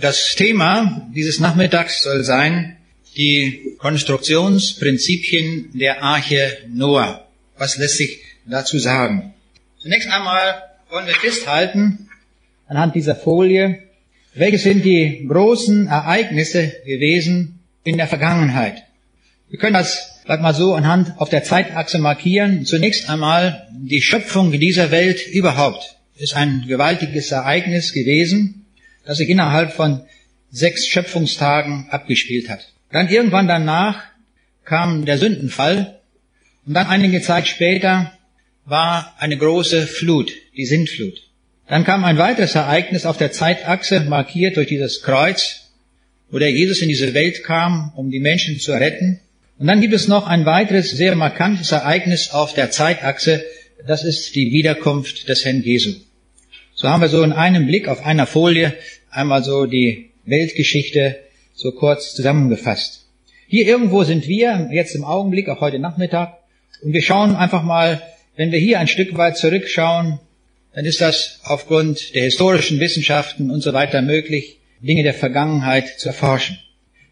Das Thema dieses Nachmittags soll sein, die Konstruktionsprinzipien der Arche Noah. Was lässt sich dazu sagen? Zunächst einmal wollen wir festhalten, anhand dieser Folie, welche sind die großen Ereignisse gewesen in der Vergangenheit. Wir können das, sag mal so, anhand auf der Zeitachse markieren. Zunächst einmal die Schöpfung dieser Welt überhaupt ist ein gewaltiges Ereignis gewesen, das sich innerhalb von sechs Schöpfungstagen abgespielt hat. Dann irgendwann danach kam der Sündenfall und dann einige Zeit später war eine große Flut, die Sintflut. Dann kam ein weiteres Ereignis auf der Zeitachse, markiert durch dieses Kreuz, wo der Jesus in diese Welt kam, um die Menschen zu retten. Und dann gibt es noch ein weiteres sehr markantes Ereignis auf der Zeitachse, das ist die Wiederkunft des Herrn Jesu. So haben wir so in einem Blick auf einer Folie einmal so die Weltgeschichte so kurz zusammengefasst. Hier irgendwo sind wir, jetzt im Augenblick, auch heute Nachmittag, und wir schauen einfach mal, wenn wir hier ein Stück weit zurückschauen, dann ist das aufgrund der historischen Wissenschaften und so weiter möglich, Dinge der Vergangenheit zu erforschen.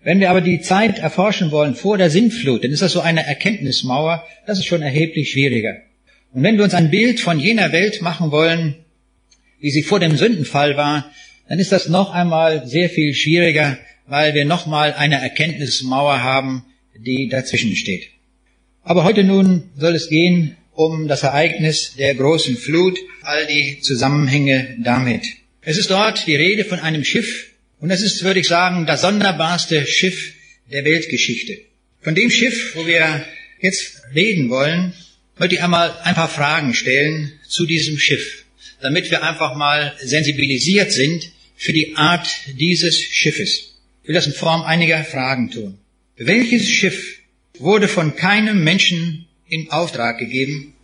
Wenn wir aber die Zeit erforschen wollen vor der Sintflut, dann ist das so eine Erkenntnismauer, das ist schon erheblich schwieriger. Und wenn wir uns ein Bild von jener Welt machen wollen, wie sie vor dem Sündenfall war, dann ist das noch einmal sehr viel schwieriger, weil wir nochmal eine Erkenntnismauer haben, die dazwischen steht. Aber heute nun soll es gehen um das Ereignis der großen Flut, all die Zusammenhänge damit. Es ist dort die Rede von einem Schiff und es ist, würde ich sagen, das sonderbarste Schiff der Weltgeschichte. Von dem Schiff, wo wir jetzt reden wollen, möchte ich einmal ein paar Fragen stellen zu diesem Schiff, damit wir einfach mal sensibilisiert sind für die Art dieses Schiffes. Ich will das in Form einiger Fragen tun. Welches Schiff wurde von keinem Menschen in Auftrag gegeben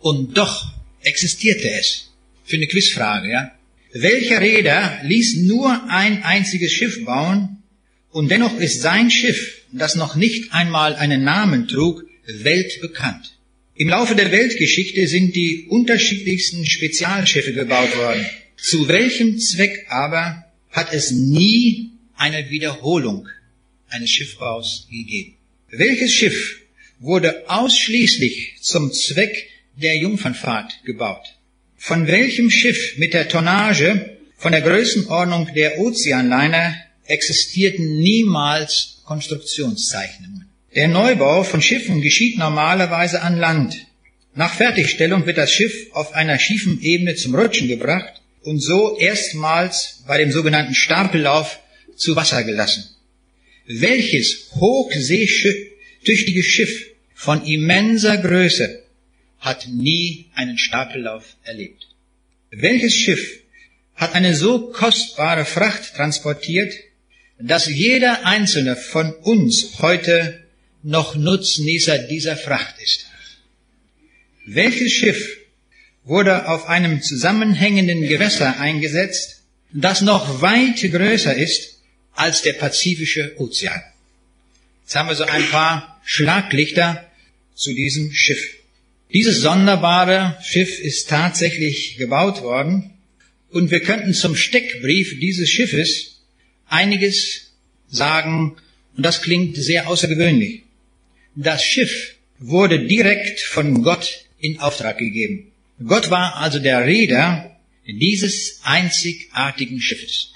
und doch existierte es. Für eine Quizfrage, ja. Welcher Räder ließ nur ein einziges Schiff bauen und dennoch ist sein Schiff, das noch nicht einmal einen Namen trug, weltbekannt. Im Laufe der Weltgeschichte sind die unterschiedlichsten Spezialschiffe gebaut worden. Zu welchem Zweck aber hat es nie eine Wiederholung eines Schiffbaus gegeben? Welches Schiff wurde ausschließlich zum Zweck der Jungfernfahrt gebaut? Von welchem Schiff mit der Tonnage von der Größenordnung der Ozeanliner existierten niemals Konstruktionszeichnungen? Der Neubau von Schiffen geschieht normalerweise an Land. Nach Fertigstellung wird das Schiff auf einer schiefen Ebene zum Rutschen gebracht und so erstmals bei dem sogenannten Stapellauf zu Wasser gelassen. Welches hochseetüchtige Schiff von immenser Größe hat nie einen Stapellauf erlebt? Welches Schiff hat eine so kostbare Fracht transportiert, dass jeder einzelne von uns heute noch Nutznießer dieser Fracht ist? Welches Schiff wurde auf einem zusammenhängenden Gewässer eingesetzt, das noch weit größer ist als der Pazifische Ozean? Jetzt haben wir so ein paar Schlaglichter zu diesem Schiff. Dieses sonderbare Schiff ist tatsächlich gebaut worden und wir könnten zum Steckbrief dieses Schiffes einiges sagen und das klingt sehr außergewöhnlich. Das Schiff wurde direkt von Gott in Auftrag gegeben. Gott war also der Reeder dieses einzigartigen Schiffes.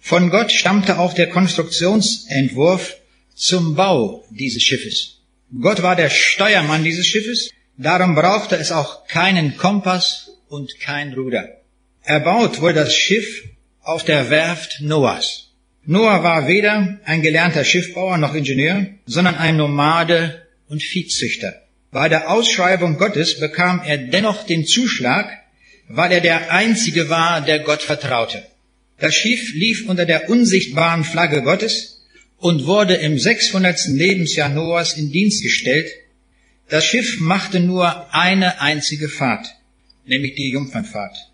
Von Gott stammte auch der Konstruktionsentwurf zum Bau dieses Schiffes. Gott war der Steuermann dieses Schiffes, darum brauchte es auch keinen Kompass und kein Ruder. Erbaut wurde das Schiff auf der Werft Noahs. Noah war weder ein gelernter Schiffbauer noch Ingenieur, sondern ein Nomade und Viehzüchter. Bei der Ausschreibung Gottes bekam er dennoch den Zuschlag, weil er der Einzige war, der Gott vertraute. Das Schiff lief unter der unsichtbaren Flagge Gottes und wurde im 600. Lebensjahr Noahs in Dienst gestellt. Das Schiff machte nur eine einzige Fahrt, nämlich die Jungfernfahrt.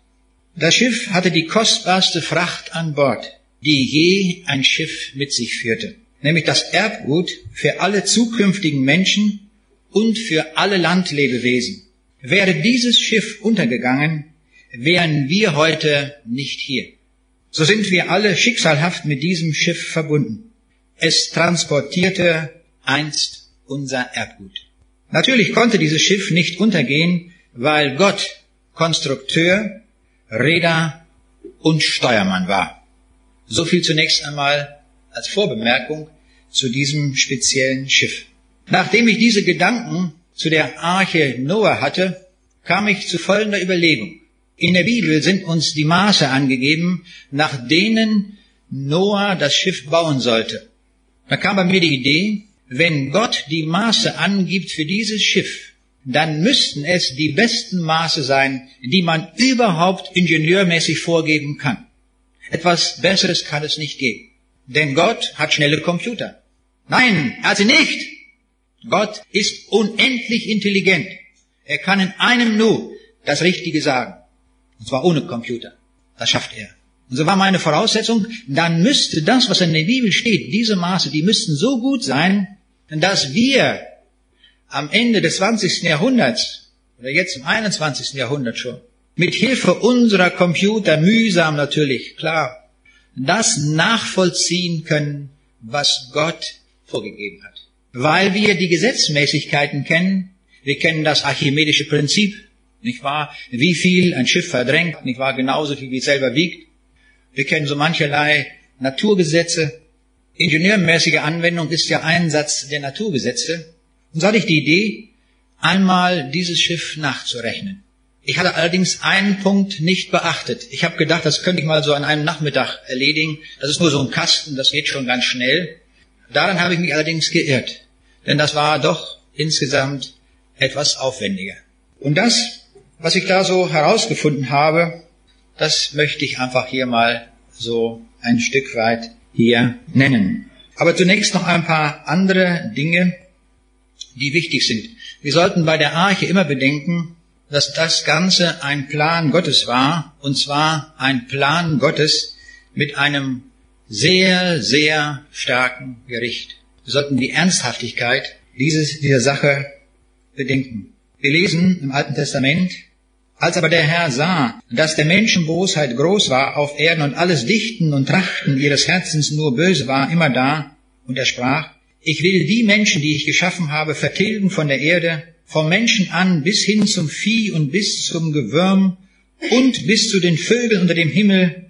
Das Schiff hatte die kostbarste Fracht an Bord, die je ein Schiff mit sich führte, nämlich das Erbgut für alle zukünftigen Menschen und für alle Landlebewesen. Wäre dieses Schiff untergegangen, wären wir heute nicht hier. so sind wir alle schicksalhaft mit diesem Schiff verbunden. Es transportierte einst unser Erbgut. Natürlich konnte dieses Schiff nicht untergehen, weil Gott Konstrukteur, Räder und Steuermann war. So viel zunächst einmal als Vorbemerkung zu diesem speziellen Schiff. Nachdem ich diese Gedanken zu der Arche Noah hatte, kam ich zu folgender Überlegung. In der Bibel sind uns die Maße angegeben, nach denen Noah das Schiff bauen sollte. Da kam bei mir die Idee, wenn Gott die Maße angibt für dieses Schiff, dann müssten es die besten Maße sein, die man überhaupt ingenieurmäßig vorgeben kann. Etwas Besseres kann es nicht geben. Denn Gott hat schnelle Computer. Nein, er hat sie nicht. Gott ist unendlich intelligent. Er kann in einem Nu das Richtige sagen. Und zwar ohne Computer. Das schafft er. Und so war meine Voraussetzung, dann müsste das, was in der Bibel steht, diese Maße, die müssten so gut sein, dass wir am Ende des 20. Jahrhunderts, oder jetzt im 21. Jahrhundert schon, mit Hilfe unserer Computer, mühsam natürlich, klar, das nachvollziehen können, was Gott vorgegeben hat. Weil wir die Gesetzmäßigkeiten kennen, wir kennen das archimedische Prinzip, nicht wahr? Wie viel ein Schiff verdrängt, nicht wahr? Genauso viel wie es selber wiegt. Wir kennen so mancherlei Naturgesetze. Ingenieurmäßige Anwendung ist ja Einsatz der Naturgesetze. Und so hatte ich die Idee, einmal dieses Schiff nachzurechnen. Ich hatte allerdings einen Punkt nicht beachtet. Ich habe gedacht, das könnte ich mal so an einem Nachmittag erledigen. Das ist nur so ein Kasten, das geht schon ganz schnell. Daran habe ich mich allerdings geirrt. Denn das war doch insgesamt etwas aufwendiger. Und das was ich da so herausgefunden habe, das möchte ich einfach hier mal so ein Stück weit hier nennen. Aber zunächst noch ein paar andere Dinge, die wichtig sind. Wir sollten bei der Arche immer bedenken, dass das Ganze ein Plan Gottes war, und zwar ein Plan Gottes mit einem sehr, sehr starken Gericht. Wir sollten die Ernsthaftigkeit dieses, dieser Sache bedenken. Wir lesen im Alten Testament, als aber der Herr sah, dass der Menschen Bosheit groß war auf Erden und alles Dichten und Trachten ihres Herzens nur böse war, immer da, und er sprach, ich will die Menschen, die ich geschaffen habe, vertilgen von der Erde, vom Menschen an bis hin zum Vieh und bis zum Gewürm und bis zu den Vögeln unter dem Himmel,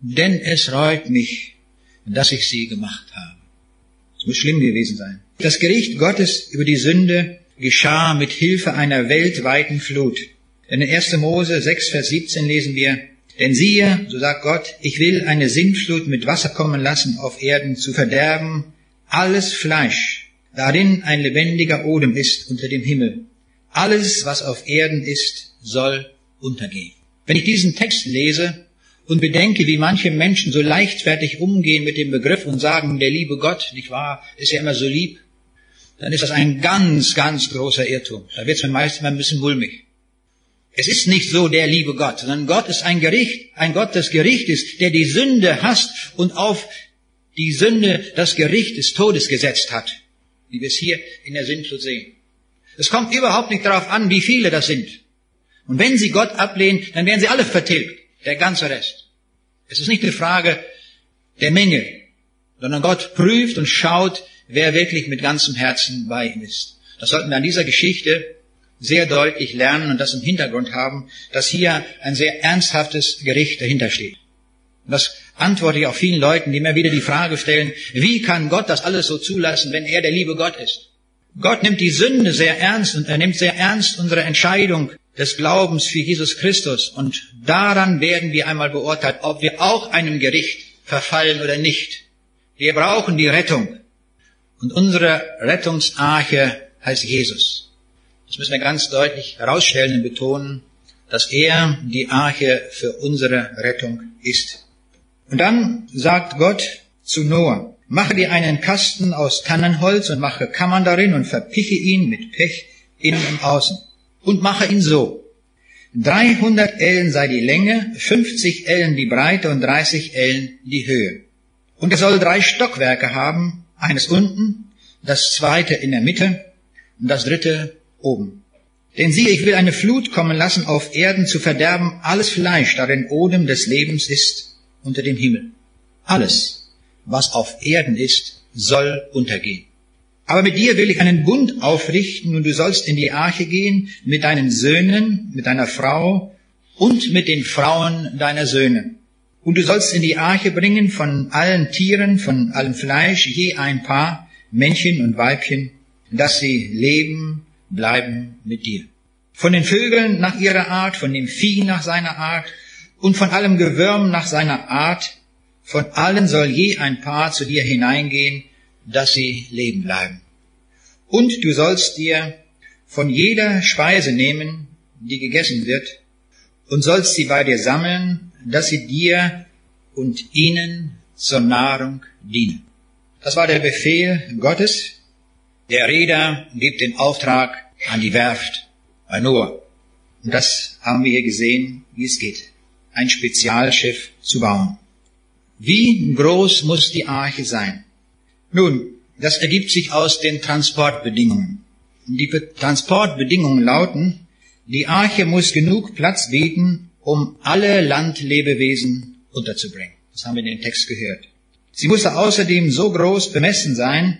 denn es reut mich, dass ich sie gemacht habe. Es muss schlimm gewesen sein. Das Gericht Gottes über die Sünde geschah mit Hilfe einer weltweiten Flut. Denn in 1. Mose 6, Vers 17 lesen wir, denn siehe, so sagt Gott, ich will eine Sintflut mit Wasser kommen lassen auf Erden zu verderben, alles Fleisch, darin ein lebendiger Odem ist unter dem Himmel. Alles, was auf Erden ist, soll untergehen. Wenn ich diesen Text lese und bedenke, wie manche Menschen so leichtfertig umgehen mit dem Begriff und sagen, der liebe Gott, nicht wahr, ist ja immer so lieb, dann ist das ein ganz, ganz großer Irrtum. Da wird es mir meist immer ein bisschen mulmig. Es ist nicht so der liebe Gott, sondern Gott ist ein Gericht, ein Gott des Gerichtes, der die Sünde hasst und auf die Sünde das Gericht des Todes gesetzt hat, wie wir es hier in der Sintflut sehen. Es kommt überhaupt nicht darauf an, wie viele das sind. Und wenn sie Gott ablehnen, dann werden sie alle vertilgt, der ganze Rest. Es ist nicht eine Frage der Menge, sondern Gott prüft und schaut, wer wirklich mit ganzem Herzen bei ihm ist. Das sollten wir an dieser Geschichte sehr deutlich lernen und das im Hintergrund haben, dass hier ein sehr ernsthaftes Gericht dahinter steht. Das antworte ich auch vielen Leuten, die mir wieder die Frage stellen, wie kann Gott das alles so zulassen, wenn er der liebe Gott ist? Gott nimmt die Sünde sehr ernst und er nimmt sehr ernst unsere Entscheidung des Glaubens für Jesus Christus und daran werden wir einmal beurteilt, ob wir auch einem Gericht verfallen oder nicht. Wir brauchen die Rettung und unsere Rettungsarche heißt Jesus. Das müssen wir ganz deutlich herausstellen und betonen, dass er die Arche für unsere Rettung ist. Und dann sagt Gott zu Noah, mache dir einen Kasten aus Tannenholz und mache Kammern darin und verpiche ihn mit Pech innen und außen. Und mache ihn so. 300 Ellen sei die Länge, 50 Ellen die Breite und 30 Ellen die Höhe. Und er soll drei Stockwerke haben, eines unten, das zweite in der Mitte und das dritte oben. Denn siehe, ich will eine Flut kommen lassen auf Erden zu verderben alles Fleisch, darin Odem des Lebens ist, unter dem Himmel. Alles, was auf Erden ist, soll untergehen. Aber mit dir will ich einen Bund aufrichten und du sollst in die Arche gehen mit deinen Söhnen, mit deiner Frau und mit den Frauen deiner Söhne. Und du sollst in die Arche bringen von allen Tieren, von allem Fleisch, je ein Paar, Männchen und Weibchen, dass sie leben, bleiben mit dir. Von den Vögeln nach ihrer Art, von dem Vieh nach seiner Art und von allem Gewürm nach seiner Art, von allen soll je ein Paar zu dir hineingehen, dass sie leben bleiben. Und du sollst dir von jeder Speise nehmen, die gegessen wird, und sollst sie bei dir sammeln, dass sie dir und ihnen zur Nahrung dienen. Das war der Befehl Gottes. Der Reeder gibt den Auftrag an die Werft bei Noah. Und das haben wir hier gesehen, wie es geht. Ein Spezialschiff zu bauen. Wie groß muss die Arche sein? Nun, das ergibt sich aus den Transportbedingungen. Die Transportbedingungen lauten, die Arche muss genug Platz bieten, um alle Landlebewesen unterzubringen. Das haben wir in dem Text gehört. Sie musste außerdem so groß bemessen sein,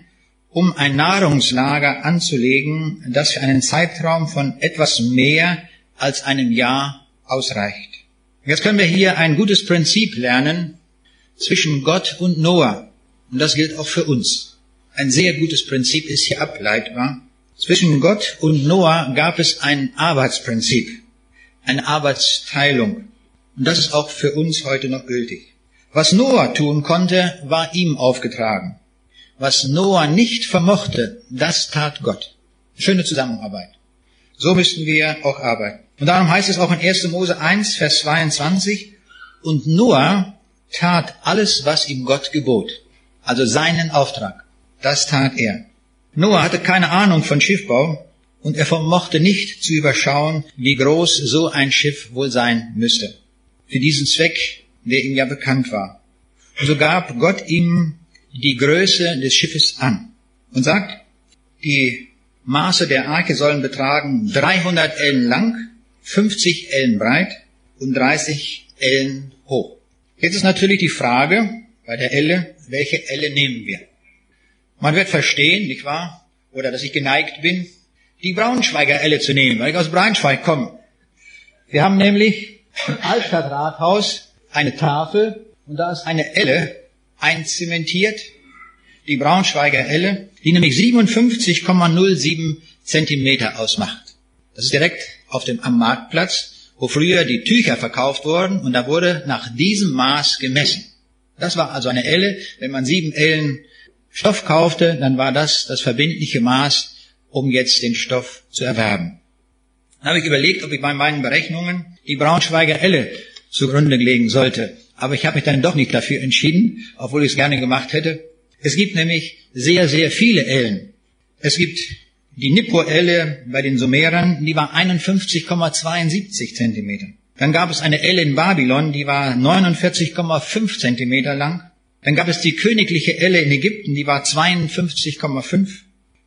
um ein Nahrungslager anzulegen, das für einen Zeitraum von etwas mehr als einem Jahr ausreicht. Jetzt können wir hier ein gutes Prinzip lernen zwischen Gott und Noah. Und das gilt auch für uns. Ein sehr gutes Prinzip ist hier ableitbar. Zwischen Gott und Noah gab es ein Arbeitsprinzip, eine Arbeitsteilung. Und das ist auch für uns heute noch gültig. Was Noah tun konnte, war ihm aufgetragen. Was Noah nicht vermochte, das tat Gott. Schöne Zusammenarbeit. So müssten wir auch arbeiten. Und darum heißt es auch in 1. Mose 1, Vers 22, und Noah tat alles, was ihm Gott gebot. Also seinen Auftrag. Das tat er. Noah hatte keine Ahnung von Schiffbau und er vermochte nicht zu überschauen, wie groß so ein Schiff wohl sein müsste. Für diesen Zweck, der ihm ja bekannt war. So gab Gott ihm die Größe des Schiffes an und sagt, die Maße der Arke sollen betragen 300 Ellen lang, 50 Ellen breit und 30 Ellen hoch. Jetzt ist natürlich die Frage bei der Elle, welche Elle nehmen wir? Man wird verstehen, nicht wahr? Oder dass ich geneigt bin, die Braunschweiger Elle zu nehmen, weil ich aus Braunschweig komme. Wir haben nämlich im Altstadtrathaus eine Tafel und da ist eine Elle einzementiert, die Braunschweiger Elle, die nämlich 57,07 Zentimeter ausmacht. Das ist direkt auf dem, am Marktplatz, wo früher die Tücher verkauft wurden und da wurde nach diesem Maß gemessen. Das war also eine Elle. Wenn man sieben Ellen Stoff kaufte, dann war das das verbindliche Maß, um jetzt den Stoff zu erwerben. Dann habe ich überlegt, ob ich bei meinen Berechnungen die Braunschweiger Elle zugrunde legen sollte. Aber ich habe mich dann doch nicht dafür entschieden, obwohl ich es gerne gemacht hätte. Es gibt nämlich sehr, sehr viele Ellen. Es gibt die Nippo-Elle bei den Sumerern, die war 51,72 Zentimeter. Dann gab es eine Elle in Babylon, die war 49,5 Zentimeter lang. Dann gab es die königliche Elle in Ägypten, die war 52,5.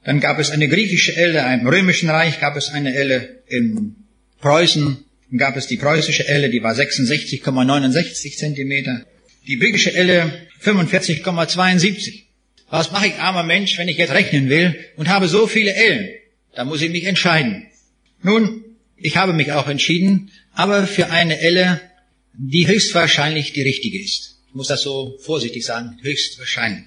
Dann gab es eine griechische Elle, im römischen Reich gab es eine Elle in Preußen, dann gab es die preußische Elle, die war 66,69 Zentimeter. Die britische Elle 45,72. Was mache ich, armer Mensch, wenn ich jetzt rechnen will und habe so viele Ellen? Da muss ich mich entscheiden. Nun, ich habe mich auch entschieden, aber für eine Elle, die höchstwahrscheinlich die richtige ist. Ich muss das so vorsichtig sagen, höchstwahrscheinlich.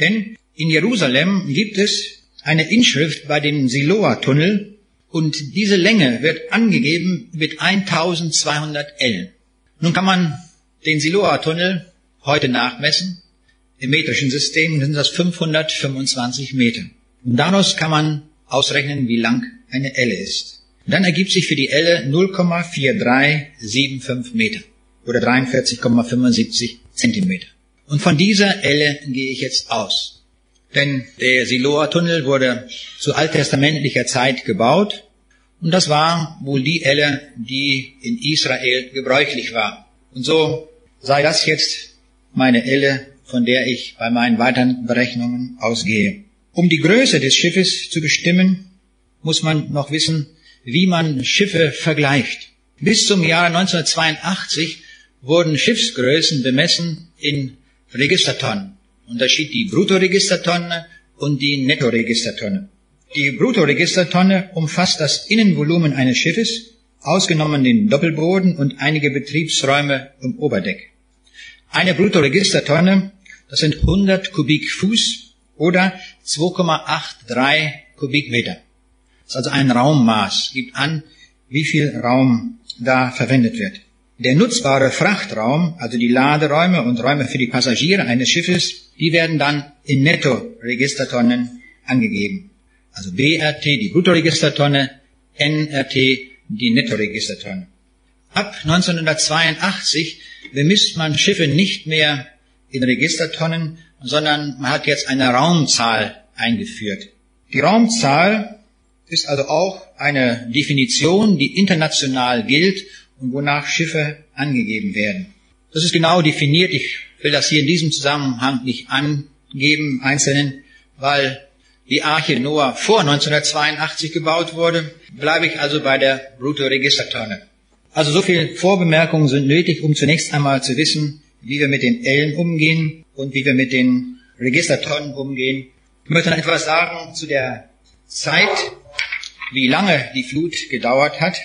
Denn in Jerusalem gibt es eine Inschrift bei dem Siloa-Tunnel, und diese Länge wird angegeben mit 1200 Ellen. Nun kann man den Siloa-Tunnel heute nachmessen. Im metrischen System sind das 525 Meter. Und daraus kann man ausrechnen, wie lang eine Elle ist. Und dann ergibt sich für die Elle 0,4375 Meter oder 43,75 Zentimeter. Und von dieser Elle gehe ich jetzt aus. Denn der Siloa-Tunnel wurde zu alttestamentlicher Zeit gebaut und das war wohl die Elle, die in Israel gebräuchlich war. Und so sei das jetzt meine Elle, von der ich bei meinen weiteren Berechnungen ausgehe. Um die Größe des Schiffes zu bestimmen, muss man noch wissen, wie man Schiffe vergleicht. Bis zum Jahre 1982 wurden Schiffsgrößen bemessen in Registertonnen. Unterschied die Bruttoregistertonne und die Nettoregistertonne. Die Bruttoregistertonne umfasst das Innenvolumen eines Schiffes, ausgenommen den Doppelboden und einige Betriebsräume im Oberdeck. Eine Bruttoregistertonne, das sind 100 Kubikfuß oder 2,83 Kubikmeter. Das ist also ein Raummaß, gibt an, wie viel Raum da verwendet wird. Der nutzbare Frachtraum, also die Laderäume und Räume für die Passagiere eines Schiffes, die werden dann in Nettoregistertonnen angegeben. Also BRT die Bruttoregistertonne, NRT die Nettoregistertonne. Ab 1982 bemisst man Schiffe nicht mehr in Registertonnen, sondern man hat jetzt eine Raumzahl eingeführt. Die Raumzahl ist also auch eine Definition, die international gilt und wonach Schiffe angegeben werden. Das ist genau definiert. Ich will das hier in diesem Zusammenhang nicht angeben, einzelnen, weil die Arche Noah vor 1982 gebaut wurde, bleibe ich also bei der Bruttoregistertonne. Also so viele Vorbemerkungen sind nötig, um zunächst einmal zu wissen, wie wir mit den Ellen umgehen und wie wir mit den Registertonnen umgehen. Ich möchte noch etwas sagen zu der Zeit, wie lange die Flut gedauert hat.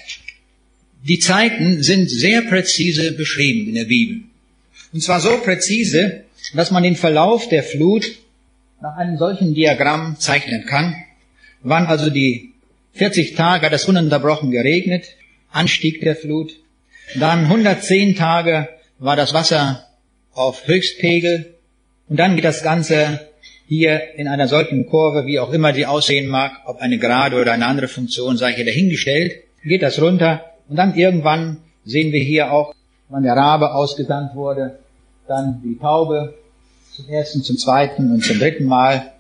Die Zeiten sind sehr präzise beschrieben in der Bibel. Und zwar so präzise, dass man den Verlauf der Flut nach einem solchen Diagramm zeichnen kann. Wann also die 40 Tage hat es ununterbrochen geregnet, Anstieg der Flut. Dann 110 Tage war das Wasser auf Höchstpegel. Und dann geht das Ganze hier in einer solchen Kurve, wie auch immer die aussehen mag, ob eine gerade oder eine andere Funktion, sei hier dahingestellt, geht das runter und dann irgendwann sehen wir hier auch, wann der Rabe ausgesandt wurde, dann die Taube zum ersten, zum zweiten und zum dritten Mal,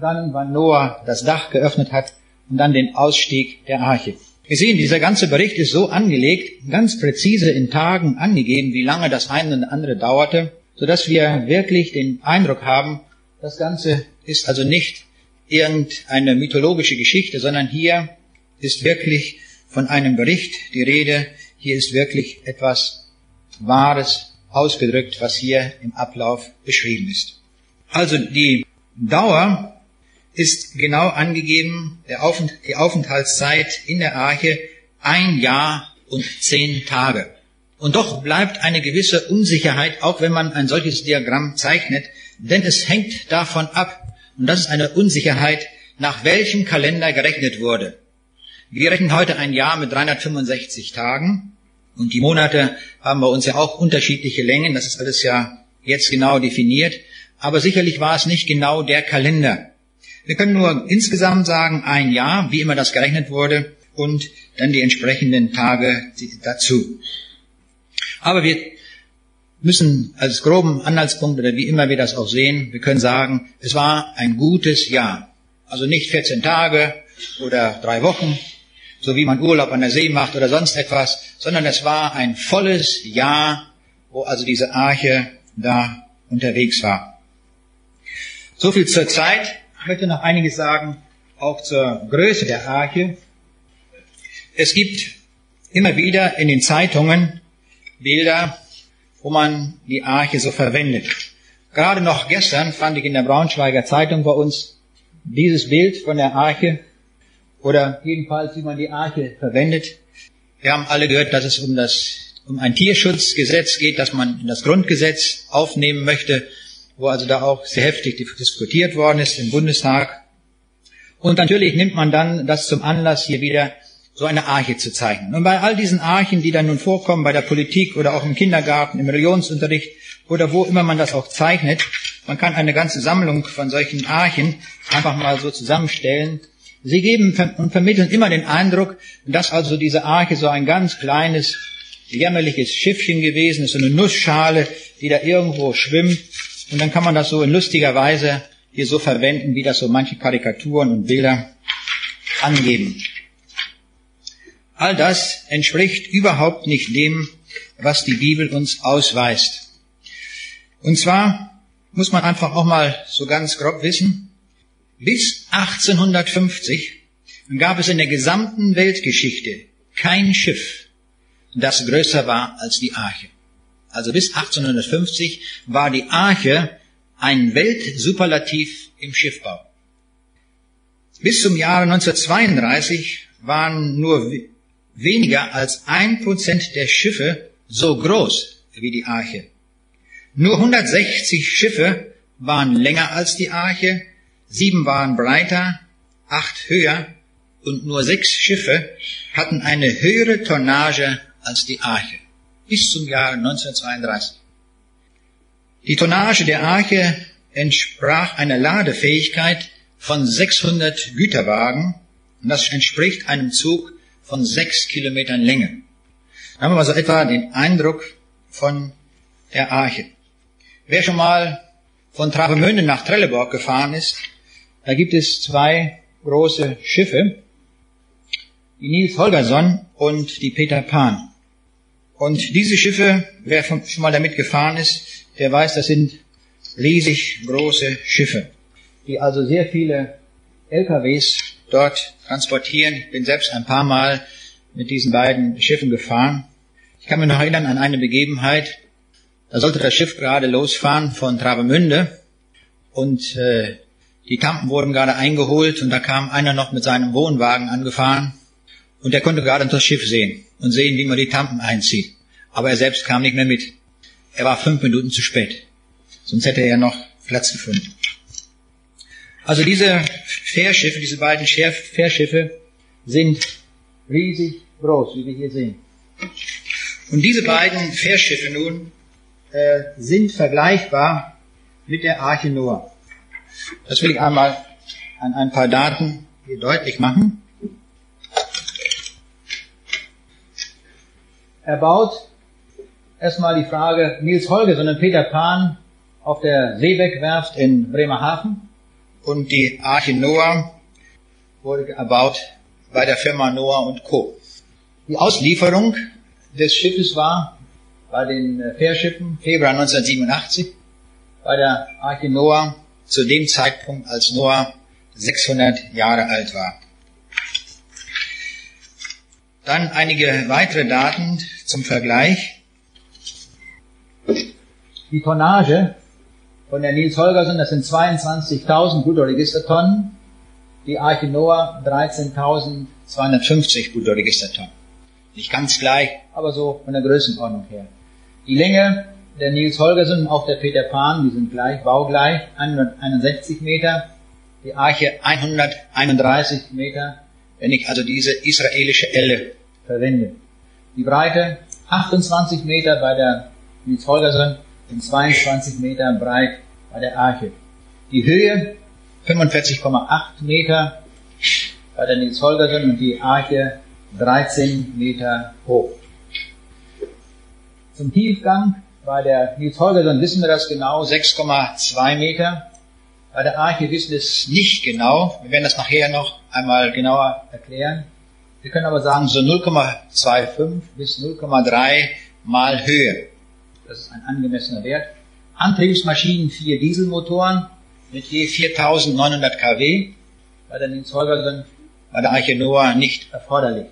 dann wann Noah das Dach geöffnet hat und dann den Ausstieg der Arche. Wir sehen, dieser ganze Bericht ist so angelegt, ganz präzise in Tagen angegeben, wie lange das eine und andere dauerte, so dass wir wirklich den Eindruck haben, das Ganze ist also nicht irgendeine mythologische Geschichte, sondern hier ist wirklich von einem Bericht die Rede. Hier ist wirklich etwas Wahres ausgedrückt, was hier im Ablauf beschrieben ist. Also die Dauer ist genau angegeben, die Aufenthaltszeit in der Arche ein Jahr und zehn Tage. Und doch bleibt eine gewisse Unsicherheit, auch wenn man ein solches Diagramm zeichnet, denn es hängt davon ab, und das ist eine Unsicherheit, nach welchem Kalender gerechnet wurde. Wir rechnen heute ein Jahr mit 365 Tagen und die Monate haben bei uns ja auch unterschiedliche Längen. Das ist alles ja jetzt genau definiert. Aber sicherlich war es nicht genau der Kalender. Wir können nur insgesamt sagen, ein Jahr, wie immer das gerechnet wurde, und dann die entsprechenden Tage dazu. Aber wir müssen als groben Anhaltspunkt oder wie immer wir das auch sehen, wir können sagen, es war ein gutes Jahr. Also nicht 14 Tage oder drei Wochen, so wie man Urlaub an der See macht oder sonst etwas, sondern es war ein volles Jahr, wo also diese Arche da unterwegs war. So viel zur Zeit. Ich möchte noch einiges sagen, auch zur Größe der Arche. Es gibt immer wieder in den Zeitungen Bilder, wo man die Arche so verwendet. Gerade noch gestern fand ich in der Braunschweiger Zeitung bei uns dieses Bild von der Arche oder jedenfalls, wie man die Arche verwendet. Wir haben alle gehört, dass es um das, um ein Tierschutzgesetz geht, das man in das Grundgesetz aufnehmen möchte, wo also da auch sehr heftig diskutiert worden ist im Bundestag. Und natürlich nimmt man dann das zum Anlass, hier wieder so eine Arche zu zeichnen. Und bei all diesen Archen, die dann nun vorkommen, bei der Politik oder auch im Kindergarten, im Religionsunterricht oder wo immer man das auch zeichnet, man kann eine ganze Sammlung von solchen Archen einfach mal so zusammenstellen Sie geben und vermitteln immer den Eindruck, dass also diese Arche so ein ganz kleines, jämmerliches Schiffchen gewesen ist, so eine Nussschale, die da irgendwo schwimmt. Und dann kann man das so in lustiger Weise hier so verwenden, wie das so manche Karikaturen und Bilder angeben. All das entspricht überhaupt nicht dem, was die Bibel uns ausweist. Und zwar muss man einfach auch mal so ganz grob wissen, bis 1850 gab es in der gesamten Weltgeschichte kein Schiff, das größer war als die Arche. Also bis 1850, war die Arche ein Weltsuperlativ im Schiffbau. Bis zum Jahre 1932 waren nur weniger als ein Prozent der Schiffe so groß wie die Arche. Nur 160 Schiffe waren länger als die Arche, sieben waren breiter, acht höher und nur sechs Schiffe hatten eine höhere Tonnage als die Arche. Bis zum Jahre 1932. Die Tonnage der Arche entsprach einer Ladefähigkeit von 600 Güterwagen und das entspricht einem Zug von sechs Kilometern Länge. Da haben wir also etwa den Eindruck von der Arche. Wer schon mal von Travemünde nach Trelleborg gefahren ist, da gibt es zwei große Schiffe, die Nils Holgersson und die Peter Pan. Und diese Schiffe, wer schon mal damit gefahren ist, der weiß, das sind riesig große Schiffe, die also sehr viele LKWs dort transportieren. Ich bin selbst ein paar Mal mit diesen beiden Schiffen gefahren. Ich kann mich noch erinnern an eine Begebenheit, da sollte das Schiff gerade losfahren von Travemünde und äh, die Tampen wurden gerade eingeholt und da kam einer noch mit seinem Wohnwagen angefahren und der konnte gerade das Schiff sehen und sehen, wie man die Tampen einzieht. Aber er selbst kam nicht mehr mit. Er war fünf Minuten zu spät. Sonst hätte er noch Platz gefunden. Also diese Fährschiffe, diese beiden Fährschiffe sind riesig groß, wie wir hier sehen. Und diese beiden Fährschiffe nun äh, sind vergleichbar mit der Arche Noah. Das will ich einmal an ein paar Daten hier deutlich machen. Er baut erstmal die Frage Nils Holgersson und Peter Pan auf der Seebeck-Werft in Bremerhaven und die Arche Noah wurde erbaut bei der Firma Noah und Co. Die Auslieferung des Schiffes war bei den äh, Fährschiffen Februar 1987, bei der Arche Noah zu dem Zeitpunkt, als Noah 600 Jahre alt war. Dann einige weitere Daten zum Vergleich. Die Tonnage von der Nils Holgersen, das sind 22.000 Bruttoregistertonnen. Die Arche Noah 13.250 Bruttoregistertonnen. Nicht ganz gleich, aber so von der Größenordnung her. Die Länge der Nils Holgersen und auch der Peter Pan, die sind gleich, baugleich, 161 Meter. Die Arche 131 Meter, wenn ich also diese israelische Elle verwende. Die Breite 28 Meter bei der Nils Holgersen und 22 Meter breit bei der Arche. Die Höhe 45,8 Meter bei der Nils Holgersen und die Arche 13 Meter hoch. Zum Tiefgang bei der Nils Holgersson wissen wir das genau, 6,2 Meter. Bei der Arche wissen wir es nicht genau. Wir werden das nachher noch einmal genauer erklären. Wir können aber sagen, so 0,25 bis 0,3 mal Höhe. Das ist ein angemessener Wert. Antriebsmaschinen, vier Dieselmotoren mit je 4900 kW. Bei der Nils Holgersson, bei der Arche Noah nicht erforderlich.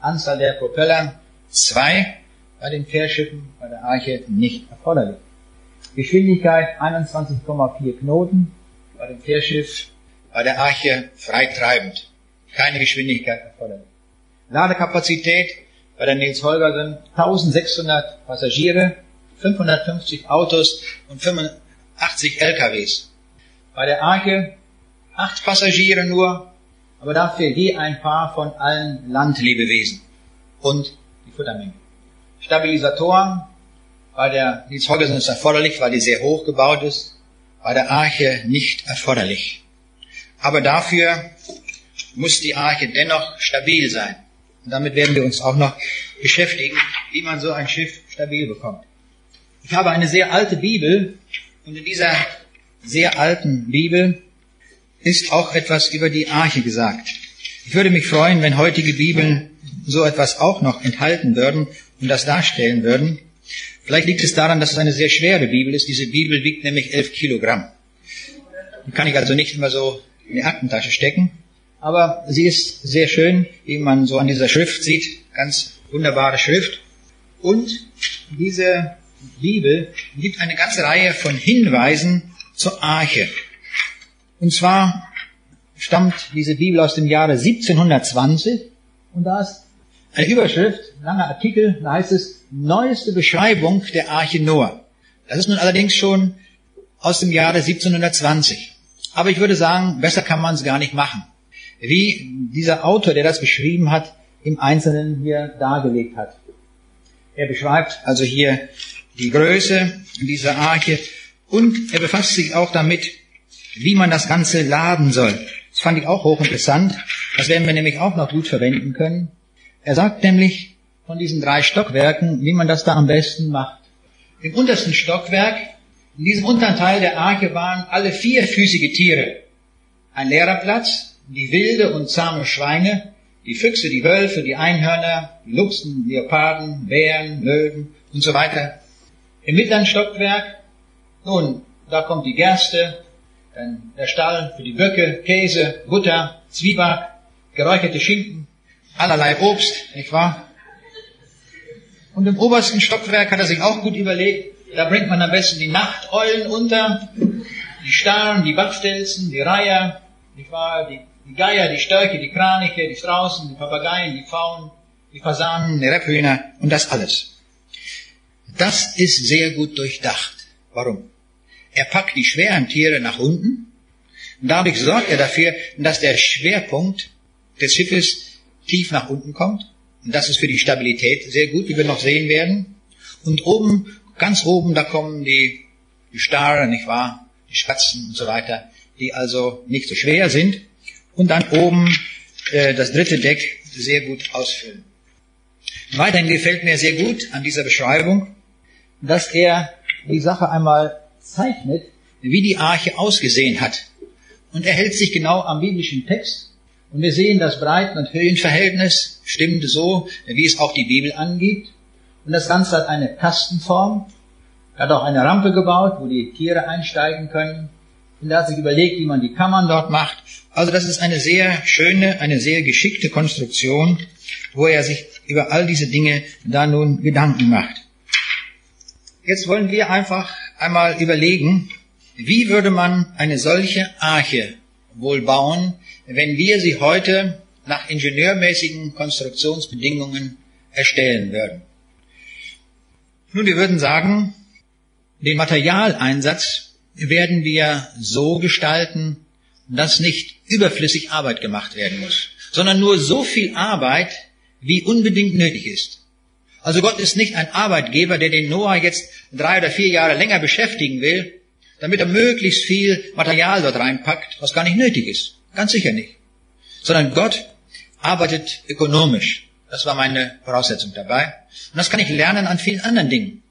Anzahl der Propeller, zwei bei den Fährschiffen bei der Arche nicht erforderlich. Geschwindigkeit 21,4 Knoten bei dem Fährschiff, bei der Arche freitreibend. Keine Geschwindigkeit erforderlich. Ladekapazität bei der Nils Holgersen 1600 Passagiere, 550 Autos und 85 LKWs. Bei der Arche acht Passagiere nur, aber dafür je ein Paar von allen Landlebewesen und die Futtermenge. Stabilisatoren. Bei der Nils Holgersen ist erforderlich, weil die sehr hoch gebaut ist. Bei der Arche nicht erforderlich. Aber dafür muss die Arche dennoch stabil sein. Und damit werden wir uns auch noch beschäftigen, wie man so ein Schiff stabil bekommt. Ich habe eine sehr alte Bibel und in dieser sehr alten Bibel ist auch etwas über die Arche gesagt. Ich würde mich freuen, wenn heutige Bibeln so etwas auch noch enthalten würden und das darstellen würden. Vielleicht liegt es daran, dass es eine sehr schwere Bibel ist. Diese Bibel wiegt nämlich elf Kilogramm. Die kann ich also nicht immer so in die Aktentasche stecken. Aber sie ist sehr schön, wie man so an dieser Schrift sieht. Ganz wunderbare Schrift. Und diese Bibel gibt eine ganze Reihe von Hinweisen zur Arche. Und zwar stammt diese Bibel aus dem Jahre 1720 und da ist eine Überschrift, ein langer Artikel, da heißt es neueste Beschreibung der Arche Noah. Das ist nun allerdings schon aus dem Jahre 1720. Aber ich würde sagen, besser kann man es gar nicht machen. Wie dieser Autor, der das beschrieben hat, im Einzelnen hier dargelegt hat. Er beschreibt also hier die Größe dieser Arche und er befasst sich auch damit, wie man das Ganze laden soll. Das fand ich auch hochinteressant. Das werden wir nämlich auch noch gut verwenden können. Er sagt nämlich von diesen drei Stockwerken, wie man das da am besten macht. Im untersten Stockwerk, in diesem unteren Teil der Arche waren alle vierfüßige Tiere. Ein leerer Platz, die wilde und zahme Schweine, die Füchse, die Wölfe, die Einhörner, die Luchsen, Leoparden, Bären, Löwen und so weiter. Im mittleren Stockwerk, nun, da kommt die Gerste, dann der Stall für die Böcke, Käse, Butter, Zwieback, geräucherte Schinken, allerlei Obst, nicht wahr? Und im obersten Stockwerk hat er sich auch gut überlegt, da bringt man am besten die Nachteulen unter, die Starren, die Backstelzen, die Reiher, nicht wahr? Die die Geier, die Störche, die Kraniche, die Straußen, die Papageien, die Pfauen, die Fasanen, die Rebhühner und das alles. Das ist sehr gut durchdacht. Warum? Er packt die schweren Tiere nach unten und dadurch sorgt er dafür, dass der Schwerpunkt des Schiffes tief nach unten kommt. Und das ist für die Stabilität sehr gut, wie wir noch sehen werden. Und oben, ganz oben, da kommen die, die Starre, nicht wahr? Die Spatzen und so weiter, die also nicht so schwer sind und dann oben äh, das dritte Deck sehr gut ausfüllen. Weiterhin gefällt mir sehr gut an dieser Beschreibung, dass er die Sache einmal zeichnet, wie die Arche ausgesehen hat. Und er hält sich genau am biblischen Text. Und wir sehen, das Breiten- und Höhenverhältnis stimmt so, wie es auch die Bibel angibt. Und das Ganze hat eine Kastenform. Er hat auch eine Rampe gebaut, wo die Tiere einsteigen können. Und er hat sich überlegt, wie man die Kammern dort macht. Also das ist eine sehr schöne, eine sehr geschickte Konstruktion, wo er sich über all diese Dinge da nun Gedanken macht. Jetzt wollen wir einfach einmal überlegen, wie würde man eine solche Arche wohl bauen, wenn wir sie heute nach ingenieurmäßigen Konstruktionsbedingungen erstellen würden. Nun, wir würden sagen, den Materialeinsatz werden wir so gestalten, dass nicht überflüssig Arbeit gemacht werden muss, sondern nur so viel Arbeit, wie unbedingt nötig ist. Also Gott ist nicht ein Arbeitgeber, der den Noah jetzt drei oder vier Jahre länger beschäftigen will, damit er möglichst viel Material dort reinpackt, was gar nicht nötig ist. Ganz sicher nicht. Sondern Gott arbeitet ökonomisch. Das war meine Voraussetzung dabei. Und das kann ich lernen an vielen anderen Dingen.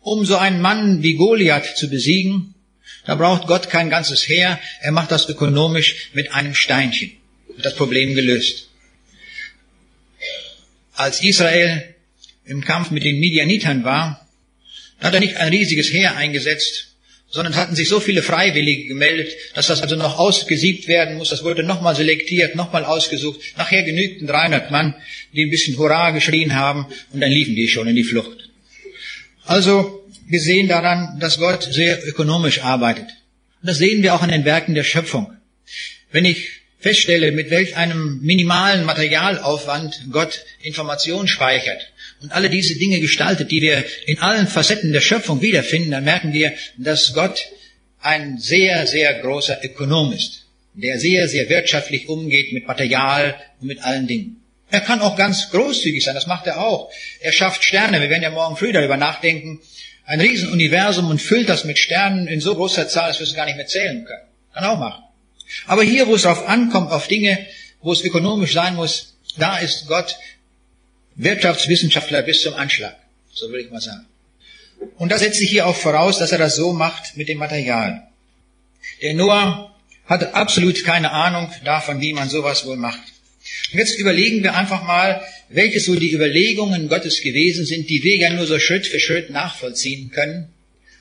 Um so einen Mann wie Goliath zu besiegen, da braucht Gott kein ganzes Heer, er macht das ökonomisch mit einem Steinchen. Das Problem gelöst. Als Israel im Kampf mit den Midianitern war, da hat er nicht ein riesiges Heer eingesetzt, sondern hatten sich so viele Freiwillige gemeldet, dass das also noch ausgesiebt werden muss. Das wurde nochmal selektiert, nochmal ausgesucht. Nachher genügten 300 Mann, die ein bisschen Hurra geschrien haben und dann liefen die schon in die Flucht. Also wir sehen daran, dass Gott sehr ökonomisch arbeitet. Und das sehen wir auch an den Werken der Schöpfung. Wenn ich feststelle, mit welch einem minimalen Materialaufwand Gott Information speichert und alle diese Dinge gestaltet, die wir in allen Facetten der Schöpfung wiederfinden, dann merken wir, dass Gott ein sehr, sehr großer Ökonom ist, der sehr, sehr wirtschaftlich umgeht mit Material und mit allen Dingen. Er kann auch ganz großzügig sein, das macht er auch. Er schafft Sterne, wir werden ja morgen früh darüber nachdenken, ein Riesenuniversum und füllt das mit Sternen in so großer Zahl, dass wir es gar nicht mehr zählen können. Kann auch machen. Aber hier, wo es darauf ankommt, auf Dinge, wo es ökonomisch sein muss, da ist Gott Wirtschaftswissenschaftler bis zum Anschlag. So würde ich mal sagen. Und das setzt sich hier auch voraus, dass er das so macht mit dem Material. Der Noah hatte absolut keine Ahnung davon, wie man sowas wohl macht. Und jetzt überlegen wir einfach mal, welche so die Überlegungen Gottes gewesen sind, die wir ja nur so Schritt für Schritt nachvollziehen können.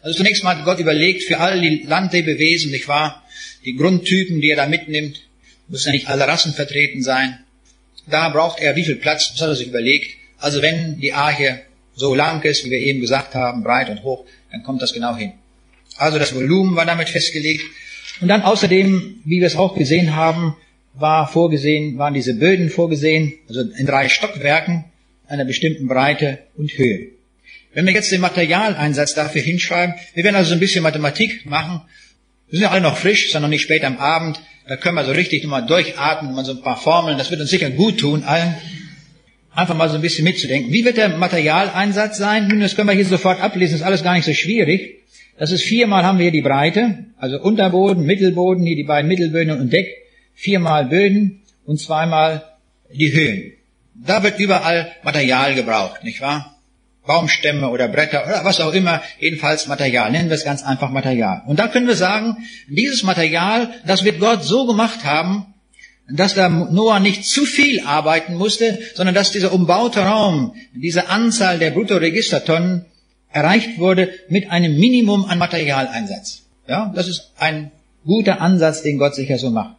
Also zunächst mal hat Gott überlegt, für all die Landlebewesen, nicht wahr? Die Grundtypen, die er da mitnimmt, müssen ja nicht alle Rassen vertreten sein. Da braucht er wie viel Platz, das hat er sich überlegt. Also wenn die Arche so lang ist, wie wir eben gesagt haben, breit und hoch, dann kommt das genau hin. Also das Volumen war damit festgelegt. Und dann außerdem, wie wir es auch gesehen haben, war vorgesehen, waren diese Böden vorgesehen, also in drei Stockwerken einer bestimmten Breite und Höhe. Wenn wir jetzt den Materialeinsatz dafür hinschreiben, wir werden also so ein bisschen Mathematik machen. Wir sind ja alle noch frisch, ist noch nicht spät am Abend. Da können wir so richtig nochmal durchatmen, mal so ein paar Formeln. Das wird uns sicher gut tun, allen. Einfach mal so ein bisschen mitzudenken. Wie wird der Materialeinsatz sein? Nun, das können wir hier sofort ablesen, ist alles gar nicht so schwierig. Das ist viermal haben wir hier die Breite, also Unterboden, Mittelboden, hier die beiden Mittelböden und Deck, viermal Böden und zweimal die Höhen. Da wird überall Material gebraucht, nicht wahr? Baumstämme oder Bretter oder was auch immer, jedenfalls Material. Nennen wir es ganz einfach Material. Und da können wir sagen, dieses Material, das wird Gott so gemacht haben, dass da Noah nicht zu viel arbeiten musste, sondern dass dieser umbaute Raum, diese Anzahl der Bruttoregistertonnen erreicht wurde mit einem Minimum an Materialeinsatz. Ja, das ist ein guter Ansatz, den Gott sicher so macht.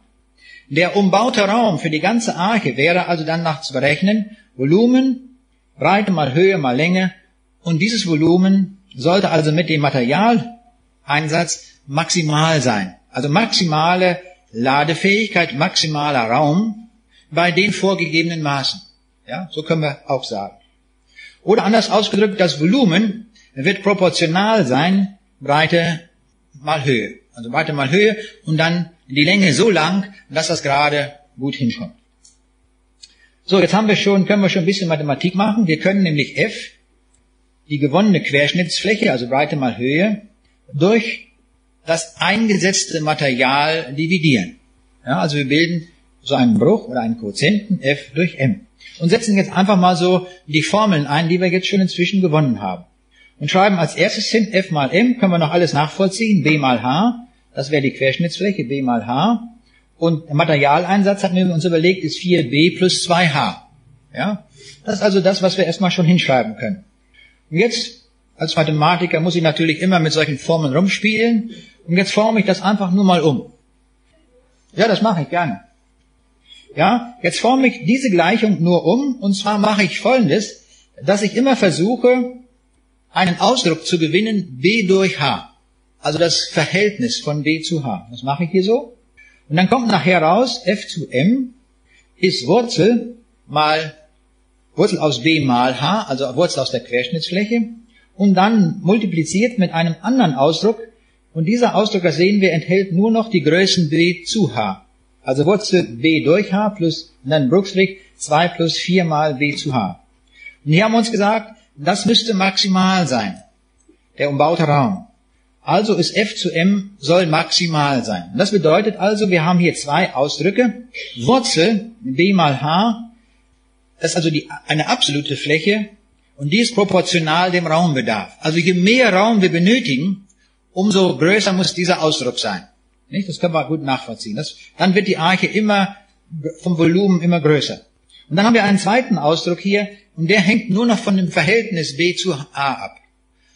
Der umbaute Raum für die ganze Arche wäre also dann nach zu berechnen, Volumen, Breite mal Höhe mal Länge, und dieses Volumen sollte also mit dem Materialeinsatz maximal sein. Also maximale Ladefähigkeit, maximaler Raum bei den vorgegebenen Maßen. Ja, so können wir auch sagen. Oder anders ausgedrückt, das Volumen wird proportional sein, Breite mal Höhe. Also Breite mal Höhe und dann die Länge so lang, dass das gerade gut hinkommt. So, jetzt haben wir schon, können wir schon ein bisschen Mathematik machen. Wir können nämlich F, die gewonnene Querschnittsfläche, also Breite mal Höhe, durch das eingesetzte Material dividieren. Ja, also wir bilden so einen Bruch oder einen Quotienten F durch M. Und setzen jetzt einfach mal so die Formeln ein, die wir jetzt schon inzwischen gewonnen haben. Und schreiben als erstes hin F mal M, können wir noch alles nachvollziehen, B mal H, das wäre die Querschnittsfläche, B mal H. Und der Materialeinsatz hatten wir uns überlegt, ist 4B plus 2H. Ja? Das ist also das, was wir erstmal schon hinschreiben können. Und jetzt, als Mathematiker, muss ich natürlich immer mit solchen Formeln rumspielen. Und jetzt forme ich das einfach nur mal um. Ja, das mache ich gerne. Ja, jetzt forme ich diese Gleichung nur um. Und zwar mache ich Folgendes, dass ich immer versuche, einen Ausdruck zu gewinnen, B durch H. Also das Verhältnis von B zu H. Das mache ich hier so. Und dann kommt nachher raus, F zu M ist Wurzel mal Wurzel aus B mal H, also Wurzel aus der Querschnittsfläche, und dann multipliziert mit einem anderen Ausdruck, und dieser Ausdruck, das sehen wir, enthält nur noch die Größen B zu H. Also Wurzel B durch H plus, und dann Bruchstrich 2 plus 4 mal B zu H. Und hier haben wir uns gesagt, das müsste maximal sein, der umbaute Raum. Also ist f zu m soll maximal sein. Das bedeutet also, wir haben hier zwei Ausdrücke. Wurzel b mal h, das ist also die, eine absolute Fläche und die ist proportional dem Raumbedarf. Also je mehr Raum wir benötigen, umso größer muss dieser Ausdruck sein. Nicht? Das können wir gut nachvollziehen. Das, dann wird die Arche immer vom Volumen immer größer. Und dann haben wir einen zweiten Ausdruck hier und der hängt nur noch von dem Verhältnis b zu a ab.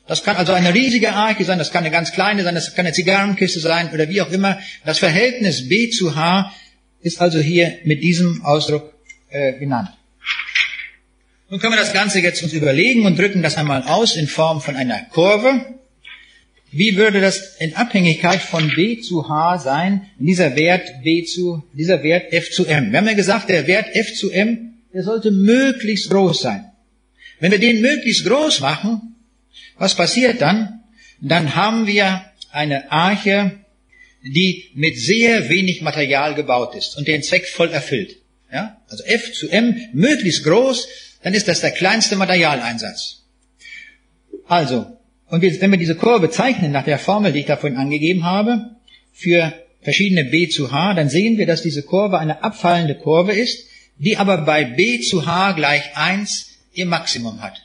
Das kann also eine riesige Arche sein, das kann eine ganz kleine sein, das kann eine Zigarrenkiste sein oder wie auch immer. Das Verhältnis B zu H ist also hier mit diesem Ausdruck äh, genannt. Nun können wir das Ganze jetzt uns überlegen und drücken das einmal aus in Form von einer Kurve. Wie würde das in Abhängigkeit von B zu H sein, dieser Wert B zu, dieser Wert F zu M? Wir haben ja gesagt, der Wert F zu M, der sollte möglichst groß sein. Wenn wir den möglichst groß machen, was passiert dann? Dann haben wir eine Arche, die mit sehr wenig Material gebaut ist und den Zweck voll erfüllt. Ja? Also F zu M, möglichst groß, dann ist das der kleinste Materialeinsatz. Also, und wenn wir diese Kurve zeichnen nach der Formel, die ich da vorhin angegeben habe, für verschiedene B zu H, dann sehen wir, dass diese Kurve eine abfallende Kurve ist, die aber bei B zu H gleich 1 ihr Maximum hat.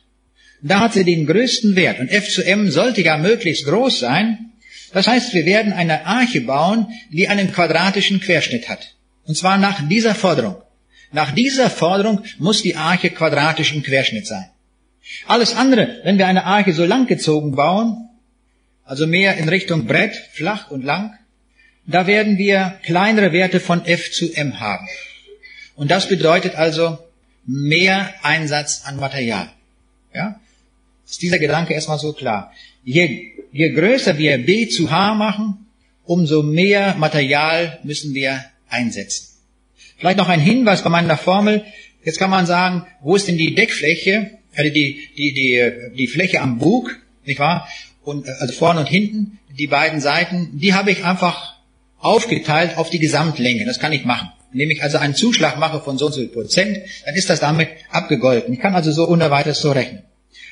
Da hat sie den größten Wert. Und F zu M sollte ja möglichst groß sein. Das heißt, wir werden eine Arche bauen, die einen quadratischen Querschnitt hat. Und zwar nach dieser Forderung. Nach dieser Forderung muss die Arche quadratisch im Querschnitt sein. Alles andere, wenn wir eine Arche so langgezogen bauen, also mehr in Richtung Brett, flach und lang, da werden wir kleinere Werte von F zu M haben. Und das bedeutet also mehr Einsatz an Material. Ja? Ist dieser Gedanke erstmal so klar. Je, je größer wir B zu H machen, umso mehr Material müssen wir einsetzen. Vielleicht noch ein Hinweis bei meiner Formel. Jetzt kann man sagen, wo ist denn die Deckfläche, also die, die, die, die Fläche am Bug, nicht wahr? Und, also vorne und hinten, die beiden Seiten, die habe ich einfach aufgeteilt auf die Gesamtlänge. Das kann ich machen. Indem ich also einen Zuschlag mache von so und so viel Prozent, dann ist das damit abgegolten. Ich kann also so ohne weiteres so rechnen.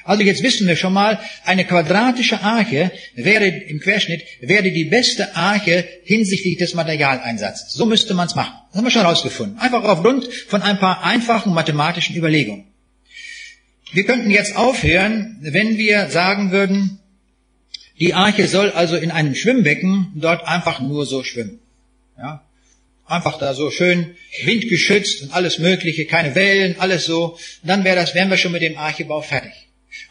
Also jetzt wissen wir schon mal, eine quadratische Arche wäre im Querschnitt, wäre die beste Arche hinsichtlich des Materialeinsatzes. So müsste man es machen. Das haben wir schon herausgefunden. Einfach aufgrund von ein paar einfachen mathematischen Überlegungen. Wir könnten jetzt aufhören, wenn wir sagen würden, die Arche soll also in einem Schwimmbecken dort einfach nur so schwimmen. Ja? Einfach da so schön windgeschützt und alles Mögliche, keine Wellen, alles so. Dann wäre das, wären wir schon mit dem Archebau fertig.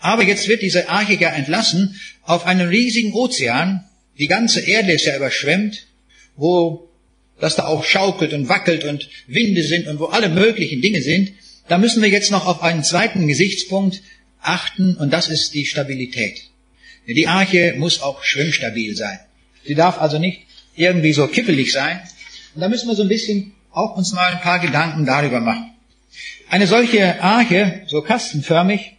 Aber jetzt wird diese Arche ja entlassen auf einen riesigen Ozean. Die ganze Erde ist ja überschwemmt, wo das da auch schaukelt und wackelt und Winde sind und wo alle möglichen Dinge sind. Da müssen wir jetzt noch auf einen zweiten Gesichtspunkt achten und das ist die Stabilität. Die Arche muss auch schwimmstabil sein. Sie darf also nicht irgendwie so kippelig sein. Und da müssen wir so ein bisschen auch uns mal ein paar Gedanken darüber machen. Eine solche Arche, so kastenförmig,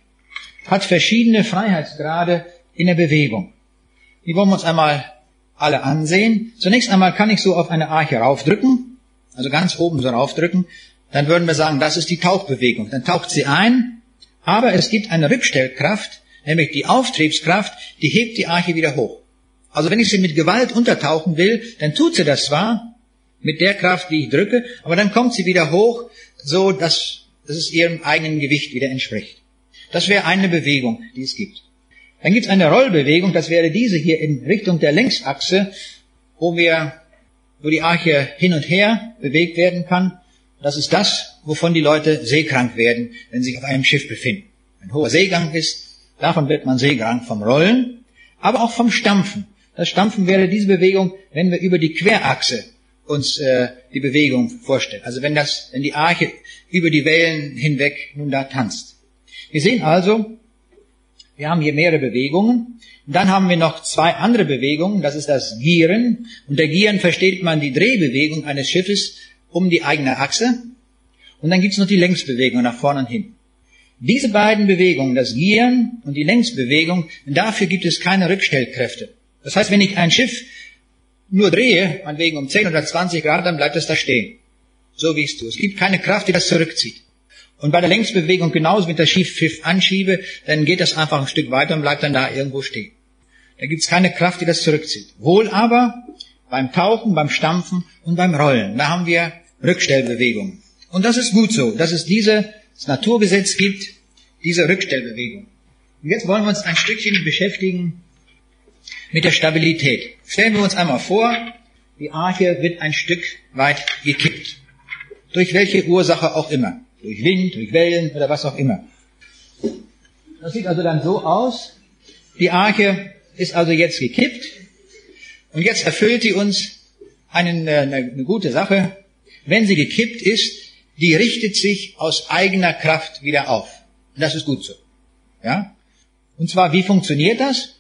hat verschiedene Freiheitsgrade in der Bewegung. Die wollen wir uns einmal alle ansehen. Zunächst einmal kann ich so auf eine Arche raufdrücken, also ganz oben so raufdrücken, dann würden wir sagen, das ist die Tauchbewegung. Dann taucht sie ein, aber es gibt eine Rückstellkraft, nämlich die Auftriebskraft, die hebt die Arche wieder hoch. Also wenn ich sie mit Gewalt untertauchen will, dann tut sie das zwar mit der Kraft, die ich drücke, aber dann kommt sie wieder hoch, so dass, es ihrem eigenen Gewicht wieder entspricht. Das wäre eine Bewegung, die es gibt. Dann gibt es eine Rollbewegung, das wäre diese hier in Richtung der Längsachse, wo wir, wo die Arche hin und her bewegt werden kann. Das ist das, wovon die Leute seekrank werden, wenn sie sich auf einem Schiff befinden. Ein hoher Seegang ist, davon wird man seekrank vom Rollen, aber auch vom Stampfen. Das Stampfen wäre diese Bewegung, wenn wir über die Querachse uns äh, die Bewegung vorstellen. Also wenn das, wenn die Arche über die Wellen hinweg nun da tanzt. Wir sehen also, wir haben hier mehrere Bewegungen. Und dann haben wir noch zwei andere Bewegungen. Das ist das Gieren. Unter Gieren versteht man die Drehbewegung eines Schiffes um die eigene Achse. Und dann gibt es noch die Längsbewegung nach vorne und hin. Diese beiden Bewegungen, das Gieren und die Längsbewegung, dafür gibt es keine Rückstellkräfte. Das heißt, wenn ich ein Schiff nur drehe, meinetwegen um 10 oder 20 Grad, dann bleibt es da stehen. So wie es tue. Es gibt keine Kraft, die das zurückzieht. Und bei der Längsbewegung genauso mit der Schiff anschiebe, dann geht das einfach ein Stück weiter und bleibt dann da irgendwo stehen. Da gibt es keine Kraft, die das zurückzieht. Wohl aber beim Tauchen, beim Stampfen und beim Rollen. Da haben wir Rückstellbewegungen. Und das ist gut so, dass es dieses Naturgesetz gibt, diese Rückstellbewegung. Und jetzt wollen wir uns ein Stückchen beschäftigen mit der Stabilität. Stellen wir uns einmal vor, die Arche wird ein Stück weit gekippt. Durch welche Ursache auch immer. Durch Wind, durch Wellen oder was auch immer. Das sieht also dann so aus. Die Arche ist also jetzt gekippt. Und jetzt erfüllt sie uns eine, eine, eine gute Sache. Wenn sie gekippt ist, die richtet sich aus eigener Kraft wieder auf. Und das ist gut so. Ja? Und zwar, wie funktioniert das?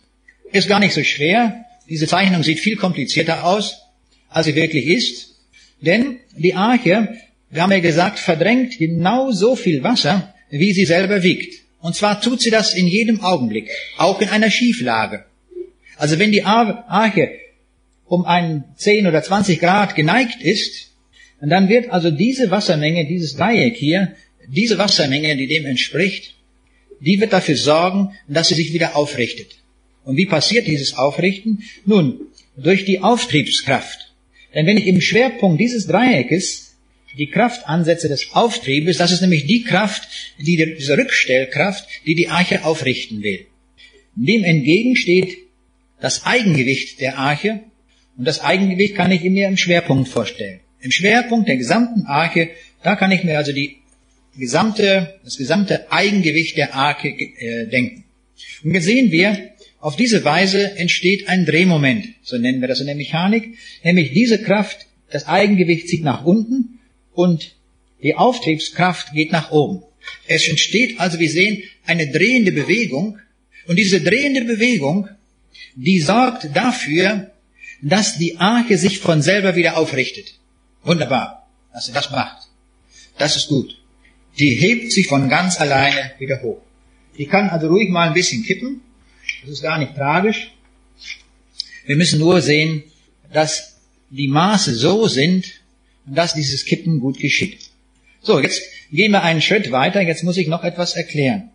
Ist gar nicht so schwer. Diese Zeichnung sieht viel komplizierter aus, als sie wirklich ist. Denn die Arche wir haben ja gesagt, verdrängt genau so viel Wasser, wie sie selber wiegt. Und zwar tut sie das in jedem Augenblick, auch in einer Schieflage. Also wenn die Arche um einen 10 oder 20 Grad geneigt ist, dann wird also diese Wassermenge, dieses Dreieck hier, diese Wassermenge, die dem entspricht, die wird dafür sorgen, dass sie sich wieder aufrichtet. Und wie passiert dieses Aufrichten? Nun, durch die Auftriebskraft. Denn wenn ich im Schwerpunkt dieses Dreieckes die Kraftansätze des Auftriebes, das ist nämlich die Kraft, die, diese Rückstellkraft, die die Arche aufrichten will. Dem entgegen steht das Eigengewicht der Arche und das Eigengewicht kann ich mir im Schwerpunkt vorstellen. Im Schwerpunkt der gesamten Arche, da kann ich mir also die gesamte, das gesamte Eigengewicht der Arche äh, denken. Und jetzt sehen wir, auf diese Weise entsteht ein Drehmoment, so nennen wir das in der Mechanik, nämlich diese Kraft, das Eigengewicht zieht nach unten und die Auftriebskraft geht nach oben. Es entsteht also, wir sehen, eine drehende Bewegung Und diese drehende Bewegung, die sorgt dafür, dass die Arche sich von selber wieder aufrichtet. Wunderbar, dass sie das macht. Das ist gut. Die hebt sich von ganz alleine wieder hoch. Die kann also ruhig mal ein bisschen kippen. Das ist gar nicht tragisch. Wir müssen nur sehen, dass die Maße so sind, dass dieses Kippen gut geschieht. So, jetzt gehen wir einen Schritt weiter. Jetzt muss ich noch etwas erklären.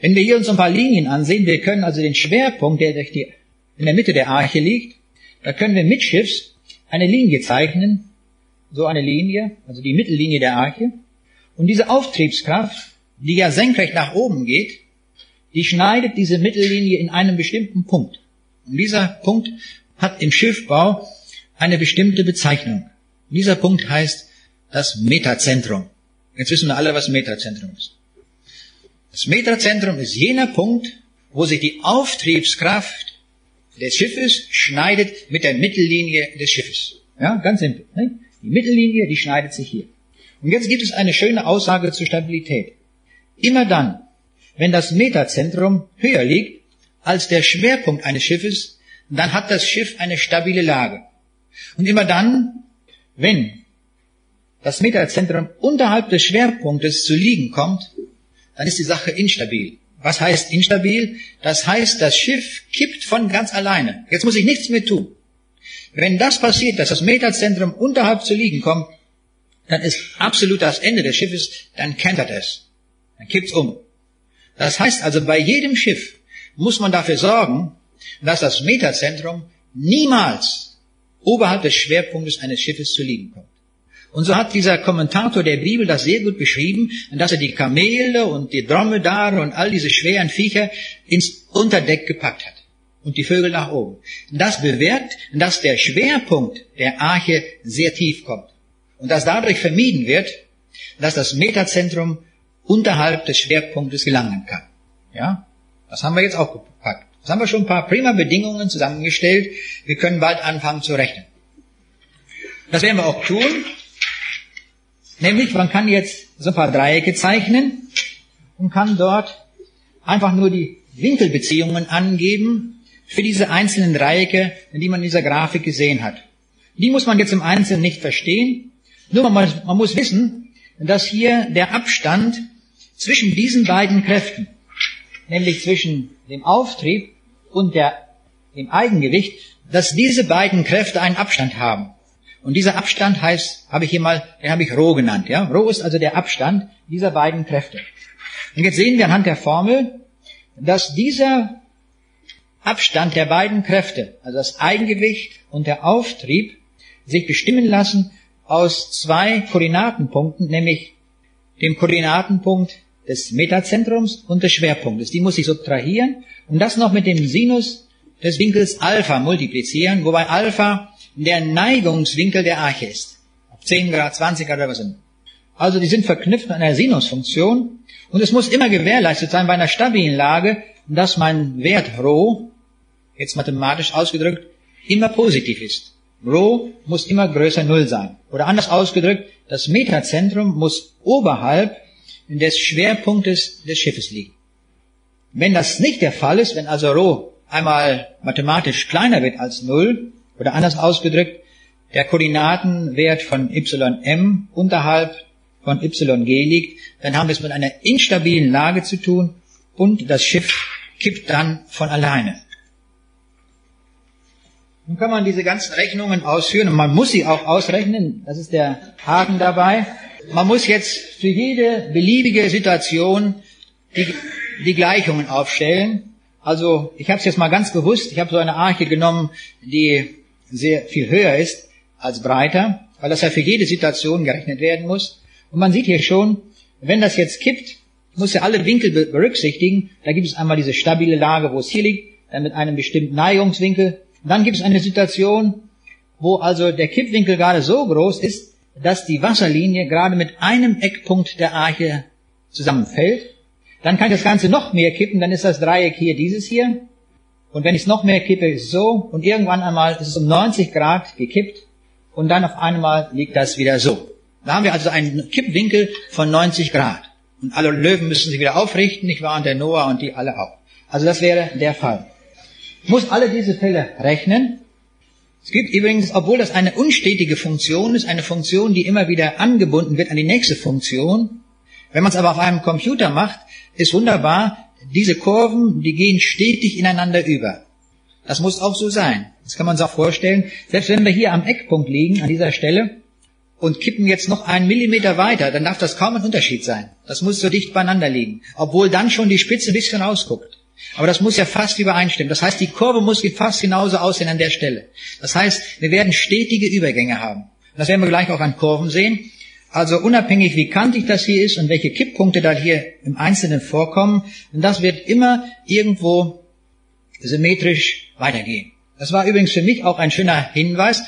Wenn wir hier uns ein paar Linien ansehen, wir können also den Schwerpunkt, der in der Mitte der Arche liegt, da können wir mitschiffs eine Linie zeichnen, so eine Linie, also die Mittellinie der Arche. Und diese Auftriebskraft, die ja senkrecht nach oben geht, die schneidet diese Mittellinie in einem bestimmten Punkt. Und dieser Punkt hat im Schiffbau eine bestimmte Bezeichnung. Dieser Punkt heißt das Metazentrum. Jetzt wissen wir alle, was Metazentrum ist. Das Metazentrum ist jener Punkt, wo sich die Auftriebskraft des Schiffes schneidet mit der Mittellinie des Schiffes. Ja, ganz simpel. Ne? Die Mittellinie, die schneidet sich hier. Und jetzt gibt es eine schöne Aussage zur Stabilität. Immer dann, wenn das Metazentrum höher liegt als der Schwerpunkt eines Schiffes, dann hat das Schiff eine stabile Lage. Und immer dann, wenn das Metazentrum unterhalb des Schwerpunktes zu liegen kommt, dann ist die Sache instabil. Was heißt instabil? Das heißt, das Schiff kippt von ganz alleine. Jetzt muss ich nichts mehr tun. Wenn das passiert, dass das Metazentrum unterhalb zu liegen kommt, dann ist absolut das Ende des Schiffes, dann kentert es. Dann kippt's um. Das heißt also, bei jedem Schiff muss man dafür sorgen, dass das Metazentrum niemals oberhalb des Schwerpunktes eines Schiffes zu liegen kommt. Und so hat dieser Kommentator der Bibel das sehr gut beschrieben, dass er die Kamele und die Dromedare und all diese schweren Viecher ins Unterdeck gepackt hat und die Vögel nach oben. Das bewirkt, dass der Schwerpunkt der Arche sehr tief kommt und dass dadurch vermieden wird, dass das Metazentrum unterhalb des Schwerpunktes gelangen kann. Ja, das haben wir jetzt auch Das haben wir schon ein paar prima Bedingungen zusammengestellt. Wir können bald anfangen zu rechnen. Das werden wir auch tun. Nämlich, man kann jetzt so ein paar Dreiecke zeichnen und kann dort einfach nur die Winkelbeziehungen angeben für diese einzelnen Dreiecke, die man in dieser Grafik gesehen hat. Die muss man jetzt im Einzelnen nicht verstehen. Nur man man muss wissen, dass hier der Abstand zwischen diesen beiden Kräften, nämlich zwischen dem Auftrieb und der, dem Eigengewicht, dass diese beiden Kräfte einen Abstand haben. Und dieser Abstand heißt, habe ich hier mal, den habe ich Rho genannt. Ja? Rho ist also der Abstand dieser beiden Kräfte. Und jetzt sehen wir anhand der Formel, dass dieser Abstand der beiden Kräfte, also das Eigengewicht und der Auftrieb, sich bestimmen lassen aus zwei Koordinatenpunkten, nämlich dem Koordinatenpunkt des Metazentrums und des Schwerpunktes. Die muss ich subtrahieren und das noch mit dem Sinus des Winkels Alpha multiplizieren, wobei Alpha der Neigungswinkel der Arche ist. 10 Grad, 20 Grad oder was immer. Also die sind verknüpft mit einer Sinusfunktion und es muss immer gewährleistet sein bei einer stabilen Lage, dass mein Wert Rho, jetzt mathematisch ausgedrückt, immer positiv ist. Rho muss immer größer Null sein. Oder anders ausgedrückt, das Metazentrum muss oberhalb des Schwerpunktes des Schiffes liegen. Wenn das nicht der Fall ist, wenn also Rho einmal mathematisch kleiner wird als Null, oder anders ausgedrückt, der Koordinatenwert von ym unterhalb von yg liegt, dann haben wir es mit einer instabilen Lage zu tun und das Schiff kippt dann von alleine. Nun kann man diese ganzen Rechnungen ausführen und man muss sie auch ausrechnen, das ist der Haken dabei. Man muss jetzt für jede beliebige Situation die, die Gleichungen aufstellen. Also ich habe es jetzt mal ganz bewusst, ich habe so eine Arche genommen, die sehr viel höher ist als breiter, weil das ja für jede Situation gerechnet werden muss. Und man sieht hier schon, wenn das jetzt kippt, muss ja alle Winkel berücksichtigen. Da gibt es einmal diese stabile Lage, wo es hier liegt, dann mit einem bestimmten Neigungswinkel. Und dann gibt es eine Situation, wo also der Kippwinkel gerade so groß ist, dass die Wasserlinie gerade mit einem Eckpunkt der Arche zusammenfällt. Dann kann ich das Ganze noch mehr kippen, dann ist das Dreieck hier dieses hier. Und wenn ich es noch mehr kippe, ist es so. Und irgendwann einmal ist es um 90 Grad gekippt. Und dann auf einmal liegt das wieder so. Da haben wir also einen Kippwinkel von 90 Grad. Und alle Löwen müssen sich wieder aufrichten, nicht wahr? Und der Noah und die alle auch. Also das wäre der Fall. Ich muss alle diese Fälle rechnen. Es gibt übrigens, obwohl das eine unstetige Funktion ist, eine Funktion, die immer wieder angebunden wird an die nächste Funktion. Wenn man es aber auf einem Computer macht, ist wunderbar, diese Kurven, die gehen stetig ineinander über. Das muss auch so sein. Das kann man sich auch vorstellen. Selbst wenn wir hier am Eckpunkt liegen, an dieser Stelle, und kippen jetzt noch einen Millimeter weiter, dann darf das kaum ein Unterschied sein. Das muss so dicht beieinander liegen. Obwohl dann schon die Spitze ein bisschen rausguckt. Aber das muss ja fast übereinstimmen. Das heißt, die Kurve muss fast genauso aussehen an der Stelle. Das heißt, wir werden stetige Übergänge haben. Das werden wir gleich auch an Kurven sehen. Also unabhängig, wie kantig das hier ist und welche Kipppunkte da hier im Einzelnen vorkommen, das wird immer irgendwo symmetrisch weitergehen. Das war übrigens für mich auch ein schöner Hinweis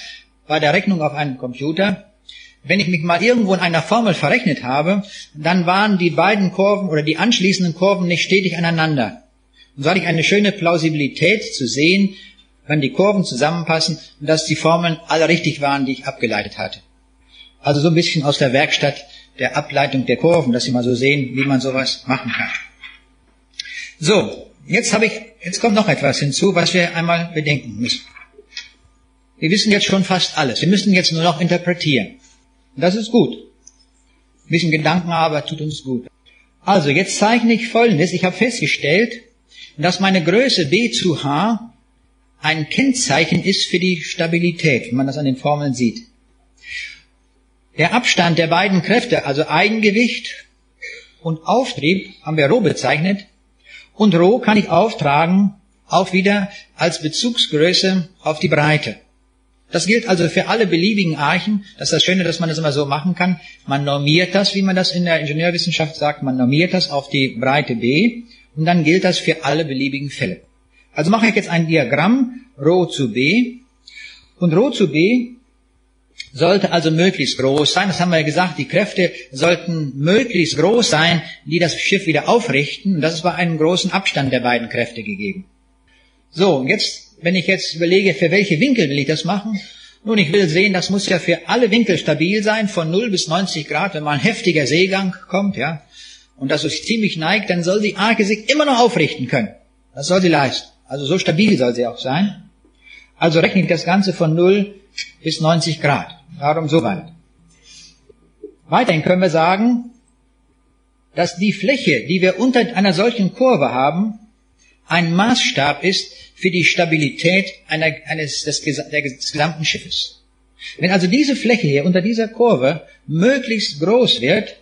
bei der Rechnung auf einem Computer. Wenn ich mich mal irgendwo in einer Formel verrechnet habe, dann waren die beiden Kurven oder die anschließenden Kurven nicht stetig aneinander. Und so hatte ich eine schöne Plausibilität zu sehen, wenn die Kurven zusammenpassen und dass die Formeln alle richtig waren, die ich abgeleitet hatte. Also so ein bisschen aus der Werkstatt der Ableitung der Kurven, dass Sie mal so sehen, wie man sowas machen kann. So, jetzt habe ich, jetzt kommt noch etwas hinzu, was wir einmal bedenken müssen. Wir wissen jetzt schon fast alles. Wir müssen jetzt nur noch interpretieren. Das ist gut. Ein bisschen Gedankenarbeit tut uns gut. Also, jetzt zeichne ich Folgendes. Ich habe festgestellt, dass meine Größe b zu h ein Kennzeichen ist für die Stabilität, wie man das an den Formeln sieht. Der Abstand der beiden Kräfte, also Eigengewicht und Auftrieb, haben wir Rho bezeichnet. Und Rho kann ich auftragen, auch wieder als Bezugsgröße auf die Breite. Das gilt also für alle beliebigen Archen. Das ist das Schöne, dass man das immer so machen kann. Man normiert das, wie man das in der Ingenieurwissenschaft sagt, man normiert das auf die Breite B und dann gilt das für alle beliebigen Fälle. Also mache ich jetzt ein Diagramm Rho zu B und Rho zu B sollte also möglichst groß sein. Das haben wir ja gesagt, die Kräfte sollten möglichst groß sein, die das Schiff wieder aufrichten. Und das ist bei einem großen Abstand der beiden Kräfte gegeben. So, und jetzt wenn ich jetzt überlege, für welche Winkel will ich das machen? Nun, ich will sehen, das muss ja für alle Winkel stabil sein, von 0 bis 90 Grad, wenn mal ein heftiger Seegang kommt, ja, und das sich ziemlich neigt, dann soll die Arke sich immer noch aufrichten können. Das soll sie leisten. Also so stabil soll sie auch sein. Also rechne ich das Ganze von 0 bis 90 Grad. Darum so weit. Weiterhin können wir sagen, dass die Fläche, die wir unter einer solchen Kurve haben, ein Maßstab ist für die Stabilität einer, eines, des, des gesamten Schiffes. Wenn also diese Fläche hier unter dieser Kurve möglichst groß wird,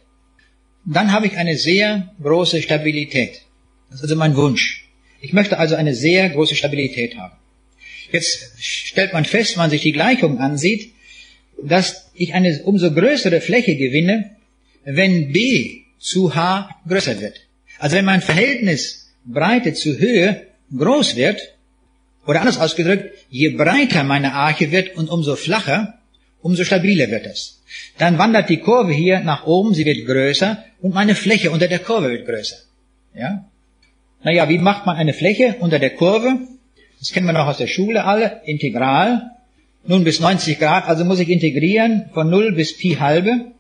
dann habe ich eine sehr große Stabilität. Das ist also mein Wunsch. Ich möchte also eine sehr große Stabilität haben. Jetzt stellt man fest, wenn man sich die Gleichung ansieht, dass ich eine umso größere Fläche gewinne, wenn B zu H größer wird. Also wenn mein Verhältnis Breite zu Höhe groß wird, oder anders ausgedrückt, je breiter meine Arche wird und umso flacher, umso stabiler wird es. Dann wandert die Kurve hier nach oben, sie wird größer und meine Fläche unter der Kurve wird größer. Ja? Naja, wie macht man eine Fläche unter der Kurve? Das kennen wir noch aus der Schule alle. Integral. Nun bis 90 Grad, also muss ich integrieren von 0 bis Pi halbe.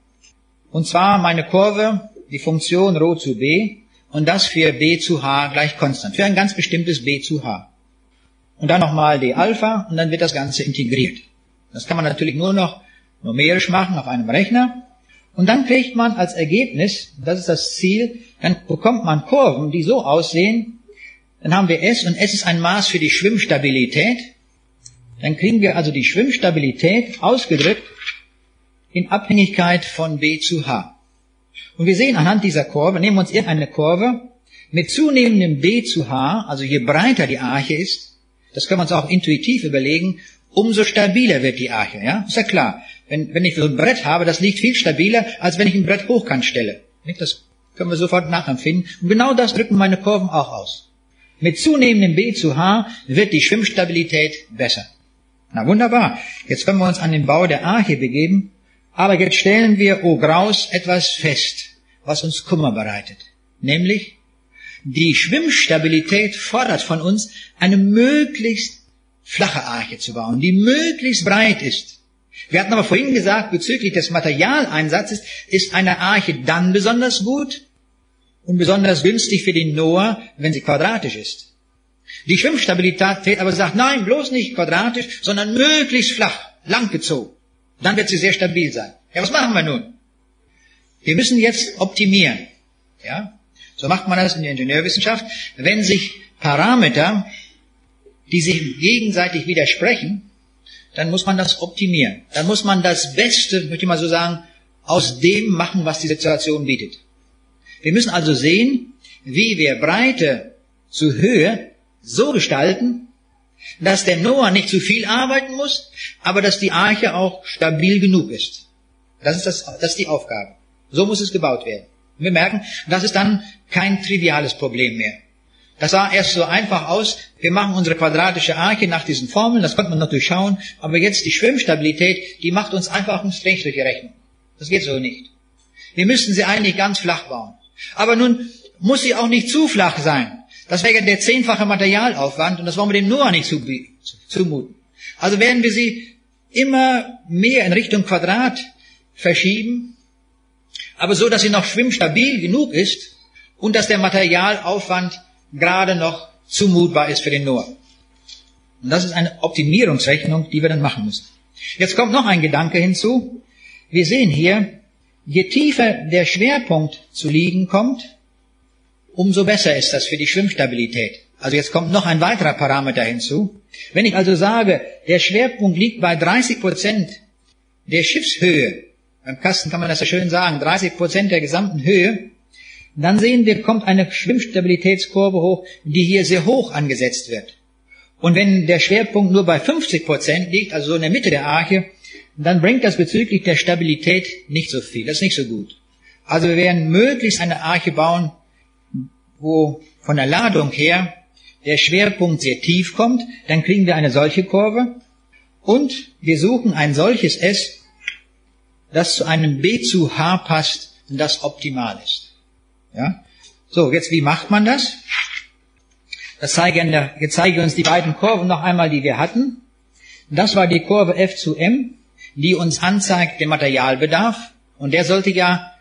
Und zwar meine Kurve, die Funktion Rho zu B und das für B zu H gleich konstant. Für ein ganz bestimmtes B zu H und dann nochmal d Alpha und dann wird das Ganze integriert. Das kann man natürlich nur noch numerisch machen auf einem Rechner. Und dann kriegt man als Ergebnis, das ist das Ziel, dann bekommt man Kurven, die so aussehen. Dann haben wir S und S ist ein Maß für die Schwimmstabilität. Dann kriegen wir also die Schwimmstabilität ausgedrückt in Abhängigkeit von B zu H. Und wir sehen anhand dieser Kurve, nehmen wir uns irgendeine Kurve, mit zunehmendem B zu H, also je breiter die Arche ist, das können wir uns auch intuitiv überlegen, umso stabiler wird die Arche. Ja, ist ja klar. Wenn, wenn ich so ein Brett habe, das liegt viel stabiler, als wenn ich ein Brett hochkant stelle. Das können wir sofort nachempfinden. Und genau das drücken meine Kurven auch aus. Mit zunehmendem B zu H wird die Schwimmstabilität besser. Na wunderbar. Jetzt können wir uns an den Bau der Arche begeben. Aber jetzt stellen wir, oh Graus, etwas fest, was uns Kummer bereitet. Nämlich, die Schwimmstabilität fordert von uns, eine möglichst flache Arche zu bauen, die möglichst breit ist. Wir hatten aber vorhin gesagt, bezüglich des Materialeinsatzes ist eine Arche dann besonders gut und besonders günstig für den Noah, wenn sie quadratisch ist. Die Schwimmstabilität aber sagt, nein, bloß nicht quadratisch, sondern möglichst flach, langgezogen. Dann wird sie sehr stabil sein. Ja, was machen wir nun? Wir müssen jetzt optimieren. Ja? So macht man das in der Ingenieurwissenschaft. Wenn sich Parameter, die sich gegenseitig widersprechen, dann muss man das optimieren. Dann muss man das Beste, möchte ich mal so sagen, aus dem machen, was die Situation bietet. Wir müssen also sehen, wie wir Breite zu Höhe so gestalten, dass der Noah nicht zu viel arbeiten muss, aber dass die Arche auch stabil genug ist. Das ist, das, das ist die Aufgabe. So muss es gebaut werden. Und wir merken, das ist dann kein triviales Problem mehr. Das sah erst so einfach aus, wir machen unsere quadratische Arche nach diesen Formeln, das konnte man noch durchschauen, aber jetzt die Schwimmstabilität, die macht uns einfach eine Strich Rechnung. Das geht so nicht. Wir müssten sie eigentlich ganz flach bauen. Aber nun muss sie auch nicht zu flach sein. Das wäre der zehnfache Materialaufwand und das wollen wir dem Noah nicht zumuten. Also werden wir sie immer mehr in Richtung Quadrat verschieben, aber so, dass sie noch schwimmstabil genug ist und dass der Materialaufwand gerade noch zumutbar ist für den Noah. Und das ist eine Optimierungsrechnung, die wir dann machen müssen. Jetzt kommt noch ein Gedanke hinzu. Wir sehen hier, je tiefer der Schwerpunkt zu liegen kommt, umso besser ist das für die Schwimmstabilität. Also jetzt kommt noch ein weiterer Parameter hinzu. Wenn ich also sage, der Schwerpunkt liegt bei 30 Prozent der Schiffshöhe, beim Kasten kann man das ja schön sagen, 30 Prozent der gesamten Höhe, dann sehen wir, kommt eine Schwimmstabilitätskurve hoch, die hier sehr hoch angesetzt wird. Und wenn der Schwerpunkt nur bei 50 Prozent liegt, also so in der Mitte der Arche, dann bringt das bezüglich der Stabilität nicht so viel. Das ist nicht so gut. Also wir werden möglichst eine Arche bauen, wo von der Ladung her der Schwerpunkt sehr tief kommt, dann kriegen wir eine solche Kurve und wir suchen ein solches S, das zu einem B zu H passt und das optimal ist. Ja? So, jetzt wie macht man das? Das zeige, der, jetzt zeige uns die beiden Kurven noch einmal, die wir hatten. Das war die Kurve F zu M, die uns anzeigt den Materialbedarf. Und der sollte ja,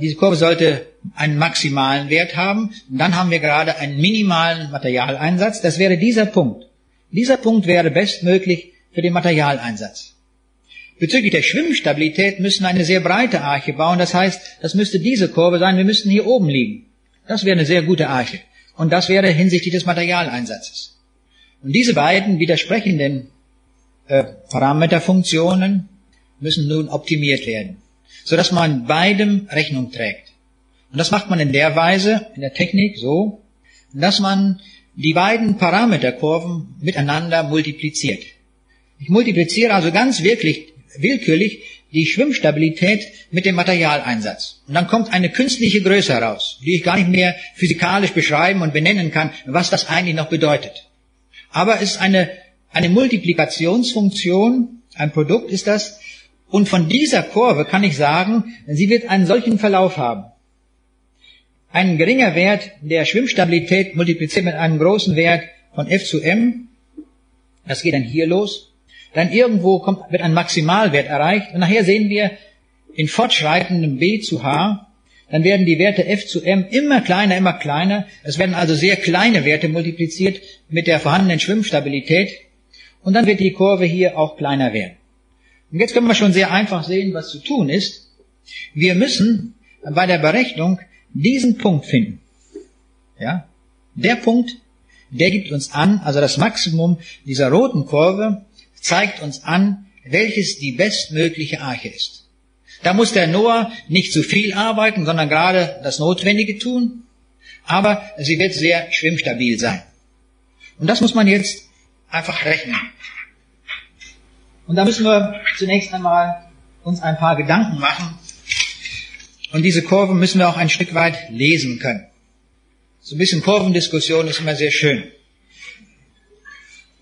diese Kurve sollte einen maximalen Wert haben. Und dann haben wir gerade einen minimalen Materialeinsatz. Das wäre dieser Punkt. Dieser Punkt wäre bestmöglich für den Materialeinsatz. Bezüglich der Schwimmstabilität müssen wir eine sehr breite Arche bauen. Das heißt, das müsste diese Kurve sein. Wir müssten hier oben liegen. Das wäre eine sehr gute Arche. Und das wäre hinsichtlich des Materialeinsatzes. Und diese beiden widersprechenden äh, Parameterfunktionen müssen nun optimiert werden, sodass man beidem Rechnung trägt. Und das macht man in der Weise, in der Technik so, dass man die beiden Parameterkurven miteinander multipliziert. Ich multipliziere also ganz wirklich willkürlich die Schwimmstabilität mit dem Materialeinsatz. Und dann kommt eine künstliche Größe heraus, die ich gar nicht mehr physikalisch beschreiben und benennen kann, was das eigentlich noch bedeutet. Aber es ist eine, eine Multiplikationsfunktion, ein Produkt ist das, und von dieser Kurve kann ich sagen, sie wird einen solchen Verlauf haben. Ein geringer Wert der Schwimmstabilität multipliziert mit einem großen Wert von F zu M, das geht dann hier los, dann irgendwo kommt, wird ein Maximalwert erreicht und nachher sehen wir in fortschreitendem B zu H, dann werden die Werte F zu M immer kleiner, immer kleiner. Es werden also sehr kleine Werte multipliziert mit der vorhandenen Schwimmstabilität und dann wird die Kurve hier auch kleiner werden. Und jetzt können wir schon sehr einfach sehen, was zu tun ist. Wir müssen bei der Berechnung diesen Punkt finden. Ja? Der Punkt, der gibt uns an, also das Maximum dieser roten Kurve, zeigt uns an, welches die bestmögliche Arche ist. Da muss der Noah nicht zu viel arbeiten, sondern gerade das Notwendige tun, aber sie wird sehr schwimmstabil sein. Und das muss man jetzt einfach rechnen. Und da müssen wir zunächst einmal uns ein paar Gedanken machen. Und diese Kurven müssen wir auch ein Stück weit lesen können. So ein bisschen Kurvendiskussion ist immer sehr schön.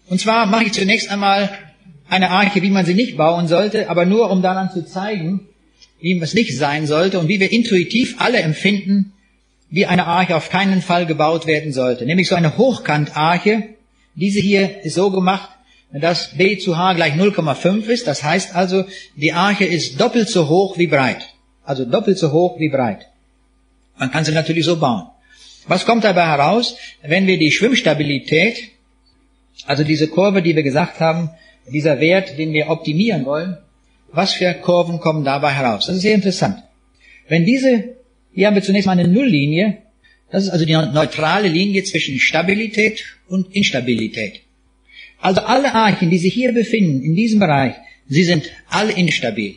Und zwar mache ich zunächst einmal eine Arche, wie man sie nicht bauen sollte, aber nur um daran zu zeigen, wie es nicht sein sollte und wie wir intuitiv alle empfinden, wie eine Arche auf keinen Fall gebaut werden sollte. Nämlich so eine Hochkantarche. Diese hier ist so gemacht, dass B zu H gleich 0,5 ist. Das heißt also, die Arche ist doppelt so hoch wie breit. Also doppelt so hoch wie breit. Man kann sie natürlich so bauen. Was kommt dabei heraus, wenn wir die Schwimmstabilität, also diese Kurve, die wir gesagt haben, dieser Wert, den wir optimieren wollen, was für Kurven kommen dabei heraus? Das ist sehr interessant. Wenn diese, hier haben wir zunächst mal eine Nulllinie, das ist also die neutrale Linie zwischen Stabilität und Instabilität. Also alle Archen, die sich hier befinden, in diesem Bereich, sie sind alle instabil.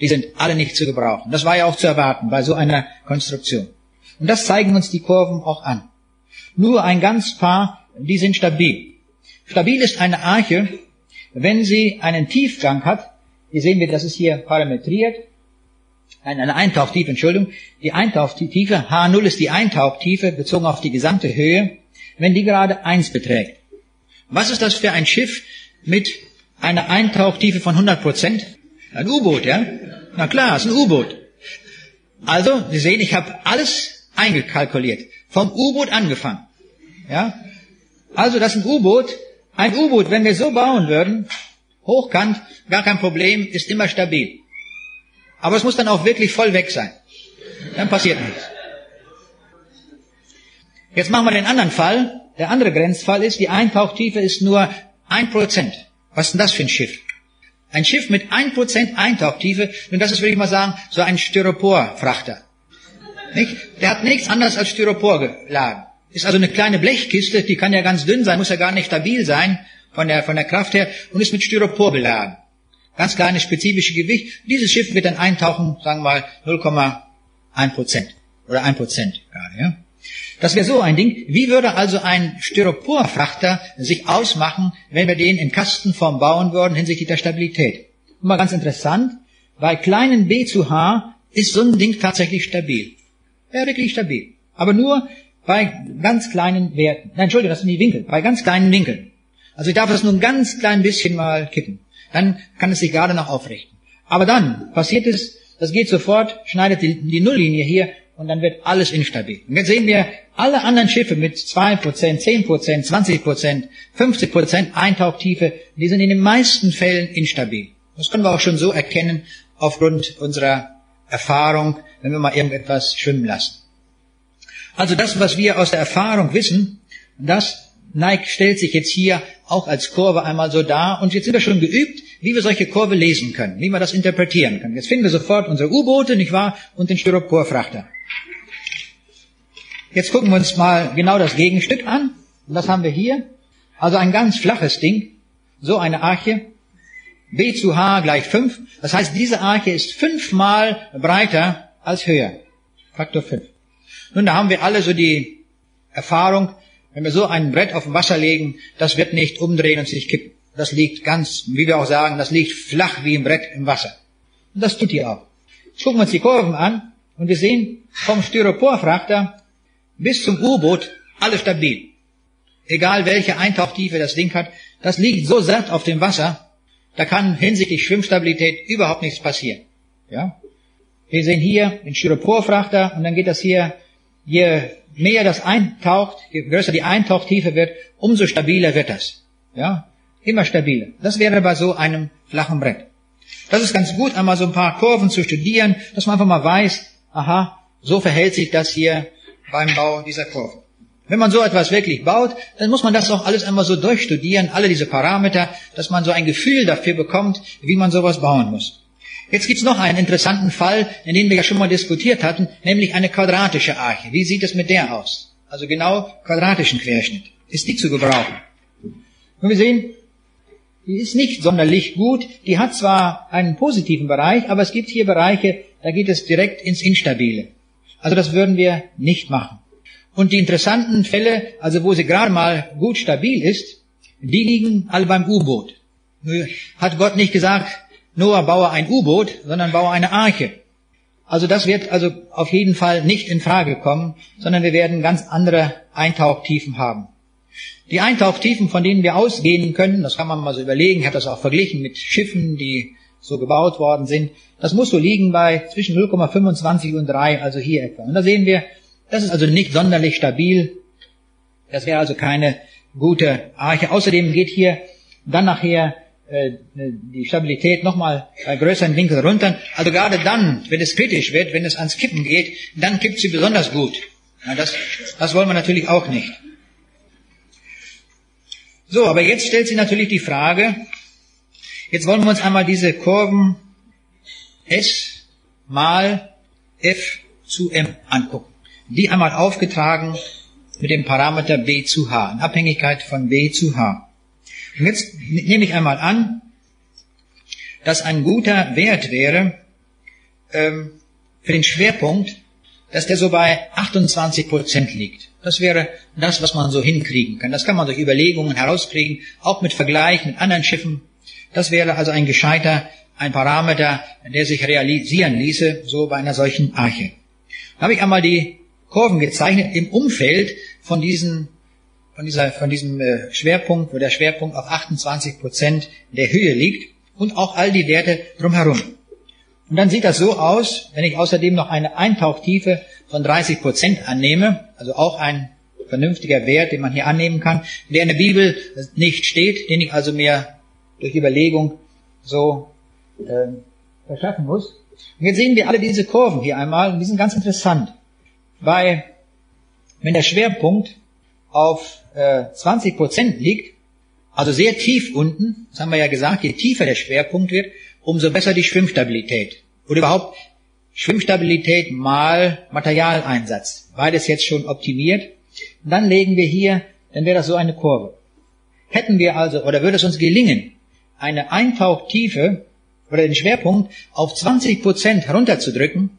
Die sind alle nicht zu gebrauchen. Das war ja auch zu erwarten bei so einer Konstruktion. Und das zeigen uns die Kurven auch an. Nur ein ganz paar, die sind stabil. Stabil ist eine Arche, wenn sie einen Tiefgang hat. Hier sehen wir, das ist hier parametriert. Eine Eintauchtiefe, Entschuldigung. Die Eintauchtiefe, H0 ist die Eintauchtiefe bezogen auf die gesamte Höhe, wenn die gerade eins beträgt. Was ist das für ein Schiff mit einer Eintauchtiefe von 100 Prozent? Ein U-Boot, ja? Na klar, ist ein U-Boot. Also, Sie sehen, ich habe alles eingekalkuliert. Vom U-Boot angefangen. Ja? Also das ist ein U-Boot. Ein U-Boot, wenn wir so bauen würden, hochkant, gar kein Problem, ist immer stabil. Aber es muss dann auch wirklich voll weg sein. Dann passiert nichts. Jetzt machen wir den anderen Fall. Der andere Grenzfall ist, die Eintauchtiefe ist nur ein Prozent. Was ist denn das für ein Schiff? Ein Schiff mit ein Prozent Eintauchtiefe, und das ist, würde ich mal sagen, so ein Styroporfrachter. Nicht? Der hat nichts anderes als Styropor geladen. Ist also eine kleine Blechkiste, die kann ja ganz dünn sein, muss ja gar nicht stabil sein von der, von der Kraft her und ist mit Styropor beladen. Ganz kleines spezifische Gewicht. Dieses Schiff wird dann eintauchen, sagen wir mal 0,1 Prozent oder 1 Prozent gerade. Ja? Das wäre so ein Ding. Wie würde also ein Styroporfrachter sich ausmachen, wenn wir den in Kastenform bauen würden hinsichtlich der Stabilität? Und mal ganz interessant, bei kleinen B zu H ist so ein Ding tatsächlich stabil. Ja, wirklich stabil. Aber nur bei ganz kleinen Werten. Nein, Entschuldigung, das sind die Winkel. Bei ganz kleinen Winkeln. Also ich darf das nur ein ganz klein bisschen mal kippen. Dann kann es sich gerade noch aufrichten. Aber dann passiert es, das geht sofort, schneidet die, die Nulllinie hier und dann wird alles instabil. Und jetzt sehen wir alle anderen Schiffe mit 2%, 10%, 20%, 50% Eintauchtiefe, die sind in den meisten Fällen instabil. Das können wir auch schon so erkennen aufgrund unserer Erfahrung, wenn wir mal irgendetwas schwimmen lassen. Also das, was wir aus der Erfahrung wissen, das neigt, stellt sich jetzt hier auch als Kurve einmal so dar. Und jetzt sind wir schon geübt, wie wir solche Kurve lesen können, wie wir das interpretieren können. Jetzt finden wir sofort unsere U-Boote, nicht wahr, und den Styroporfrachter. Jetzt gucken wir uns mal genau das Gegenstück an. Und das haben wir hier. Also ein ganz flaches Ding. So eine Arche. B zu H gleich 5. Das heißt, diese Arche ist fünfmal breiter als höher. Faktor 5. Nun, da haben wir alle so die Erfahrung, wenn wir so ein Brett auf dem Wasser legen, das wird nicht umdrehen und sich kippen. Das liegt ganz, wie wir auch sagen, das liegt flach wie ein Brett im Wasser. Und das tut hier auch. Jetzt gucken wir uns die Kurven an und wir sehen vom Styroporfrachter bis zum U-Boot alles stabil. Egal welche Eintauchtiefe das Ding hat, das liegt so satt auf dem Wasser, da kann hinsichtlich Schwimmstabilität überhaupt nichts passieren. Ja? Wir sehen hier den Styroporfrachter und dann geht das hier, je mehr das eintaucht, je größer die Eintauchtiefe wird, umso stabiler wird das. Ja? Immer stabiler. Das wäre bei so einem flachen Brett. Das ist ganz gut, einmal so ein paar Kurven zu studieren, dass man einfach mal weiß, aha, so verhält sich das hier beim Bau dieser Kurve. Wenn man so etwas wirklich baut, dann muss man das auch alles einmal so durchstudieren, alle diese Parameter, dass man so ein Gefühl dafür bekommt, wie man sowas bauen muss. Jetzt gibt's noch einen interessanten Fall, in den wir ja schon mal diskutiert hatten, nämlich eine quadratische Arche. Wie sieht es mit der aus? Also genau quadratischen Querschnitt. Ist die zu gebrauchen? Und wir sehen, die ist nicht sonderlich gut. Die hat zwar einen positiven Bereich, aber es gibt hier Bereiche, da geht es direkt ins Instabile. Also das würden wir nicht machen. Und die interessanten Fälle, also wo sie gerade mal gut stabil ist, die liegen alle beim U-Boot. Hat Gott nicht gesagt, Noah baue ein U-Boot, sondern baue eine Arche. Also das wird also auf jeden Fall nicht in Frage kommen, sondern wir werden ganz andere Eintauchtiefen haben. Die Eintauchtiefen, von denen wir ausgehen können, das kann man mal so überlegen, ich habe das auch verglichen mit Schiffen, die so gebaut worden sind, das muss so liegen bei zwischen 0,25 und 3, also hier etwa. Und da sehen wir, das ist also nicht sonderlich stabil. Das wäre also keine gute Arche. Außerdem geht hier dann nachher die Stabilität nochmal bei größeren Winkeln runter. Also gerade dann, wenn es kritisch wird, wenn es ans Kippen geht, dann kippt sie besonders gut. Na, das, das wollen wir natürlich auch nicht. So, aber jetzt stellt sich natürlich die Frage, jetzt wollen wir uns einmal diese Kurven S mal F zu M angucken. Die einmal aufgetragen mit dem Parameter B zu H, in Abhängigkeit von B zu H. Und jetzt nehme ich einmal an, dass ein guter Wert wäre ähm, für den Schwerpunkt, dass der so bei 28 Prozent liegt. Das wäre das, was man so hinkriegen kann. Das kann man durch Überlegungen herauskriegen, auch mit Vergleich mit anderen Schiffen. Das wäre also ein gescheiter, ein Parameter, der sich realisieren ließe, so bei einer solchen Arche. Da habe ich einmal die Kurven gezeichnet im Umfeld von diesen von, dieser, von diesem äh, Schwerpunkt, wo der Schwerpunkt auf 28 Prozent der Höhe liegt und auch all die Werte drumherum. Und dann sieht das so aus, wenn ich außerdem noch eine Eintauchtiefe von 30 Prozent annehme, also auch ein vernünftiger Wert, den man hier annehmen kann, der in der Bibel nicht steht, den ich also mir durch Überlegung so äh, verschaffen muss. Und jetzt sehen wir alle diese Kurven hier einmal und die sind ganz interessant. Weil, wenn der Schwerpunkt auf äh, 20 Prozent liegt, also sehr tief unten, das haben wir ja gesagt, je tiefer der Schwerpunkt wird, umso besser die Schwimmstabilität. Oder überhaupt Schwimmstabilität mal Materialeinsatz. Beides jetzt schon optimiert. Und dann legen wir hier, dann wäre das so eine Kurve. Hätten wir also, oder würde es uns gelingen, eine Eintauchtiefe oder den Schwerpunkt auf 20 Prozent herunterzudrücken,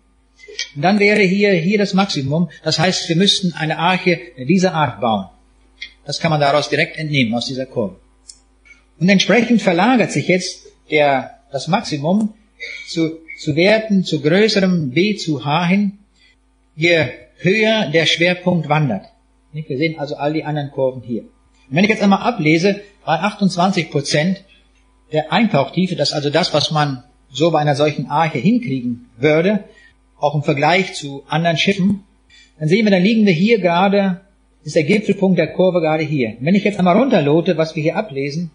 dann wäre hier, hier das Maximum. Das heißt, wir müssten eine Arche dieser Art bauen. Das kann man daraus direkt entnehmen, aus dieser Kurve. Und entsprechend verlagert sich jetzt der, das Maximum zu, zu Werten, zu größerem B zu H hin, je höher der Schwerpunkt wandert. Wir sehen also all die anderen Kurven hier. Und wenn ich jetzt einmal ablese, bei 28 Prozent der Eintauchtiefe, das ist also das, was man so bei einer solchen Arche hinkriegen würde, auch im Vergleich zu anderen Schiffen, dann sehen wir, dann liegen wir hier gerade, ist der Gipfelpunkt der Kurve gerade hier. Wenn ich jetzt einmal runterlote, was wir hier ablesen,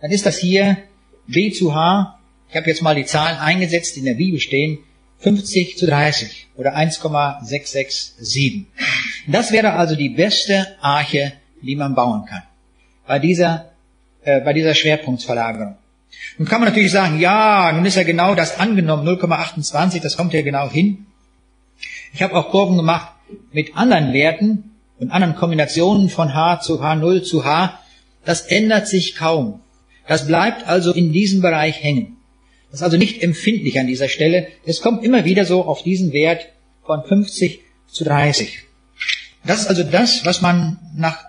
dann ist das hier B zu H, ich habe jetzt mal die Zahlen eingesetzt, die in der Bibel stehen, 50 zu 30 oder 1,667. Das wäre also die beste Arche, die man bauen kann. Bei dieser, äh, bei dieser Schwerpunktsverlagerung. Nun kann man natürlich sagen, ja, nun ist ja genau das angenommen, 0,28, das kommt ja genau hin. Ich habe auch Kurven gemacht mit anderen Werten und anderen Kombinationen von H zu H0 zu H. Das ändert sich kaum. Das bleibt also in diesem Bereich hängen. Das ist also nicht empfindlich an dieser Stelle. Es kommt immer wieder so auf diesen Wert von 50 zu 30. Das ist also das, was man nach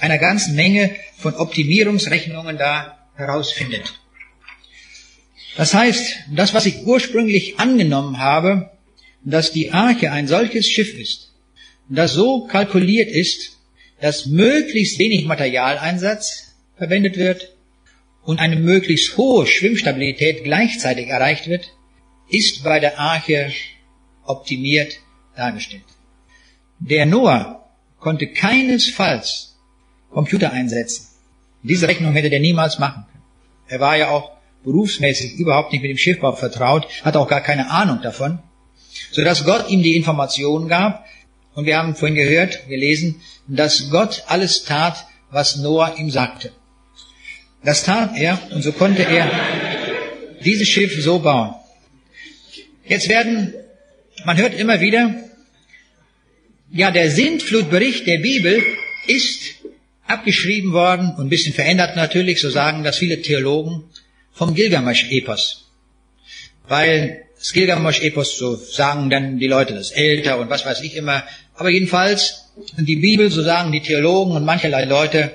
einer ganzen Menge von Optimierungsrechnungen da herausfindet. Das heißt, das, was ich ursprünglich angenommen habe, dass die Arche ein solches Schiff ist, das so kalkuliert ist, dass möglichst wenig Materialeinsatz verwendet wird und eine möglichst hohe Schwimmstabilität gleichzeitig erreicht wird, ist bei der Arche optimiert dargestellt. Der Noah konnte keinesfalls Computer einsetzen. Diese Rechnung hätte der niemals machen können. Er war ja auch berufsmäßig überhaupt nicht mit dem Schiffbau vertraut, hat auch gar keine Ahnung davon, sodass Gott ihm die Informationen gab. Und wir haben vorhin gehört, gelesen, dass Gott alles tat, was Noah ihm sagte. Das tat er und so konnte er dieses Schiff so bauen. Jetzt werden, man hört immer wieder, ja, der Sintflutbericht der Bibel ist abgeschrieben worden und ein bisschen verändert natürlich, so sagen das viele Theologen vom Gilgamesch-Epos. Weil das Gilgamesch-Epos, so sagen dann die Leute, das älter und was weiß ich immer. Aber jedenfalls, die Bibel, so sagen die Theologen und mancherlei Leute,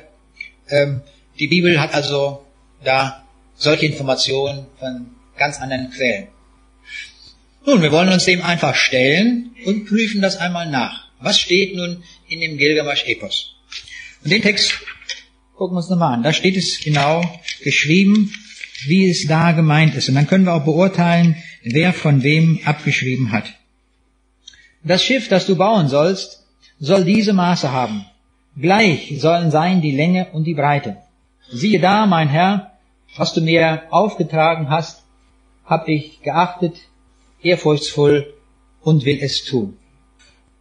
ähm, die Bibel hat also da solche Informationen von ganz anderen Quellen. Nun, wir wollen uns dem einfach stellen und prüfen das einmal nach. Was steht nun in dem Gilgamesch-Epos? Und den Text gucken wir uns nochmal an. Da steht es genau geschrieben wie es da gemeint ist. Und dann können wir auch beurteilen, wer von wem abgeschrieben hat. Das Schiff, das du bauen sollst, soll diese Maße haben. Gleich sollen sein die Länge und die Breite. Siehe da, mein Herr, was du mir aufgetragen hast, hab ich geachtet, ehrfurchtsvoll und will es tun.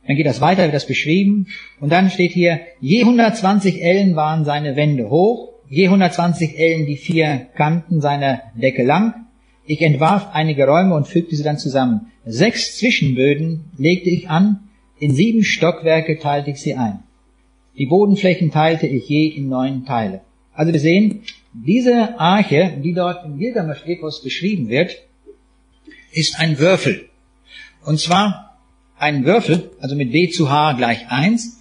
Dann geht das weiter, wird das beschrieben. Und dann steht hier, je 120 Ellen waren seine Wände hoch, je 120 Ellen die vier Kanten seiner Decke lang. Ich entwarf einige Räume und fügte sie dann zusammen. Sechs Zwischenböden legte ich an, in sieben Stockwerke teilte ich sie ein. Die Bodenflächen teilte ich je in neun Teile. Also wir sehen, diese Arche, die dort im Gilgamesch-Epos beschrieben wird, ist ein Würfel. Und zwar ein Würfel, also mit W zu H gleich eins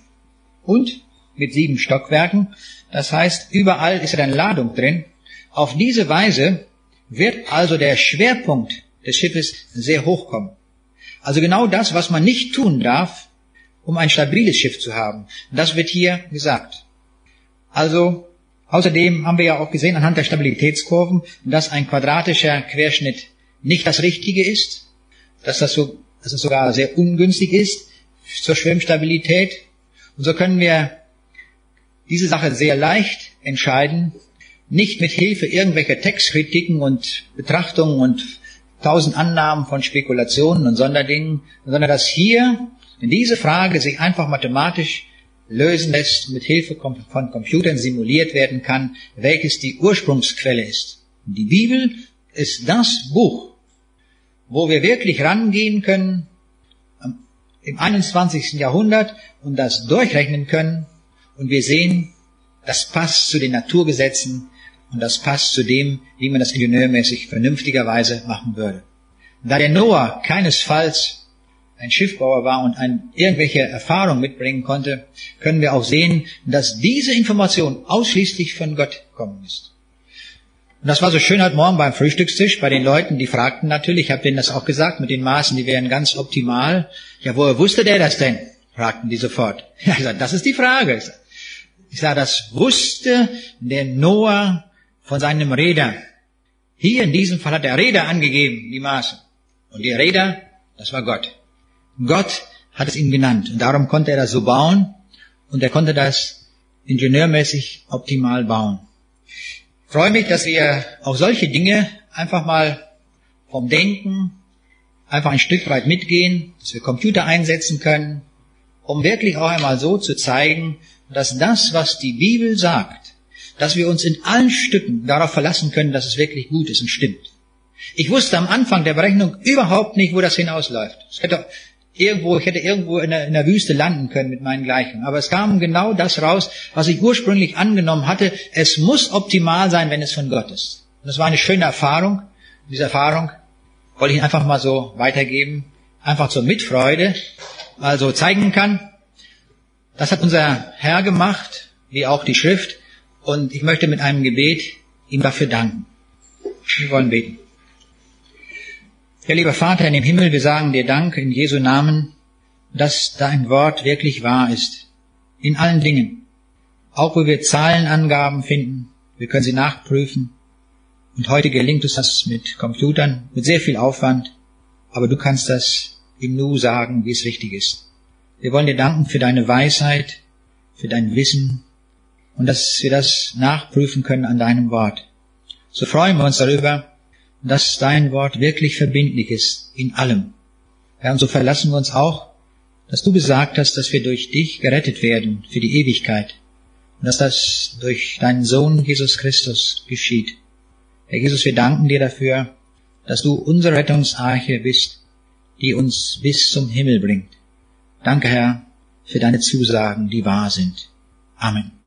und mit sieben Stockwerken. Das heißt, überall ist eine Ladung drin. Auf diese Weise wird also der Schwerpunkt des Schiffes sehr hoch kommen. Also genau das, was man nicht tun darf, um ein stabiles Schiff zu haben. Das wird hier gesagt. Also, außerdem haben wir ja auch gesehen anhand der Stabilitätskurven, dass ein quadratischer Querschnitt nicht das Richtige ist, dass das, so, dass es sogar sehr ungünstig ist zur Schwimmstabilität. Und so können wir diese Sache sehr leicht entscheiden, nicht mit Hilfe irgendwelcher Textkritiken und Betrachtungen und tausend Annahmen von Spekulationen und Sonderdingen, sondern dass hier in diese Frage sich einfach mathematisch lösen lässt, mit Hilfe von Computern simuliert werden kann, welches die Ursprungsquelle ist. Die Bibel ist das Buch, wo wir wirklich rangehen können im 21. Jahrhundert und das durchrechnen können und wir sehen, das passt zu den Naturgesetzen und das passt zu dem, wie man das ingenieurmäßig vernünftigerweise machen würde. Da der Noah keinesfalls ein Schiffbauer war und ein, irgendwelche Erfahrung mitbringen konnte, können wir auch sehen, dass diese Information ausschließlich von Gott kommen ist. Und das war so schön heute Morgen beim Frühstückstisch bei den Leuten, die fragten natürlich, ich habe denen das auch gesagt, mit den Maßen, die wären ganz optimal. Ja, woher wusste der das denn? fragten die sofort. Ja, ich sag, das ist die Frage. Ich sage, das wusste der Noah von seinem Räder. Hier in diesem Fall hat der Räder angegeben, die Maße. Und die Räder, das war Gott. Gott hat es ihm genannt. Und darum konnte er das so bauen. Und er konnte das ingenieurmäßig optimal bauen. Ich freue mich, dass wir auch solche Dinge einfach mal vom Denken einfach ein Stück weit mitgehen, dass wir Computer einsetzen können, um wirklich auch einmal so zu zeigen, dass das, was die Bibel sagt, dass wir uns in allen Stücken darauf verlassen können, dass es wirklich gut ist und stimmt. Ich wusste am Anfang der Berechnung überhaupt nicht, wo das hinausläuft. Es hätte irgendwo, ich hätte irgendwo in der, in der Wüste landen können mit meinen Gleichungen. Aber es kam genau das raus, was ich ursprünglich angenommen hatte. Es muss optimal sein, wenn es von Gott ist. Und das war eine schöne Erfahrung. Diese Erfahrung wollte ich einfach mal so weitergeben. Einfach zur Mitfreude. Also zeigen kann, das hat unser Herr gemacht, wie auch die Schrift. Und ich möchte mit einem Gebet ihm dafür danken. Wir wollen beten. Ja, lieber Vater in dem Himmel, wir sagen dir Dank in Jesu Namen, dass dein Wort wirklich wahr ist. In allen Dingen. Auch wo wir Zahlenangaben finden, wir können sie nachprüfen. Und heute gelingt uns das mit Computern, mit sehr viel Aufwand. Aber du kannst das im Nu sagen, wie es richtig ist. Wir wollen dir danken für deine Weisheit, für dein Wissen und dass wir das nachprüfen können an deinem Wort. So freuen wir uns darüber, dass dein Wort wirklich verbindlich ist in allem. Ja, und so verlassen wir uns auch, dass du gesagt hast, dass wir durch dich gerettet werden für die Ewigkeit und dass das durch deinen Sohn Jesus Christus geschieht. Herr Jesus, wir danken dir dafür, dass du unsere Rettungsarche bist, die uns bis zum Himmel bringt. Danke, Herr, für deine Zusagen, die wahr sind. Amen.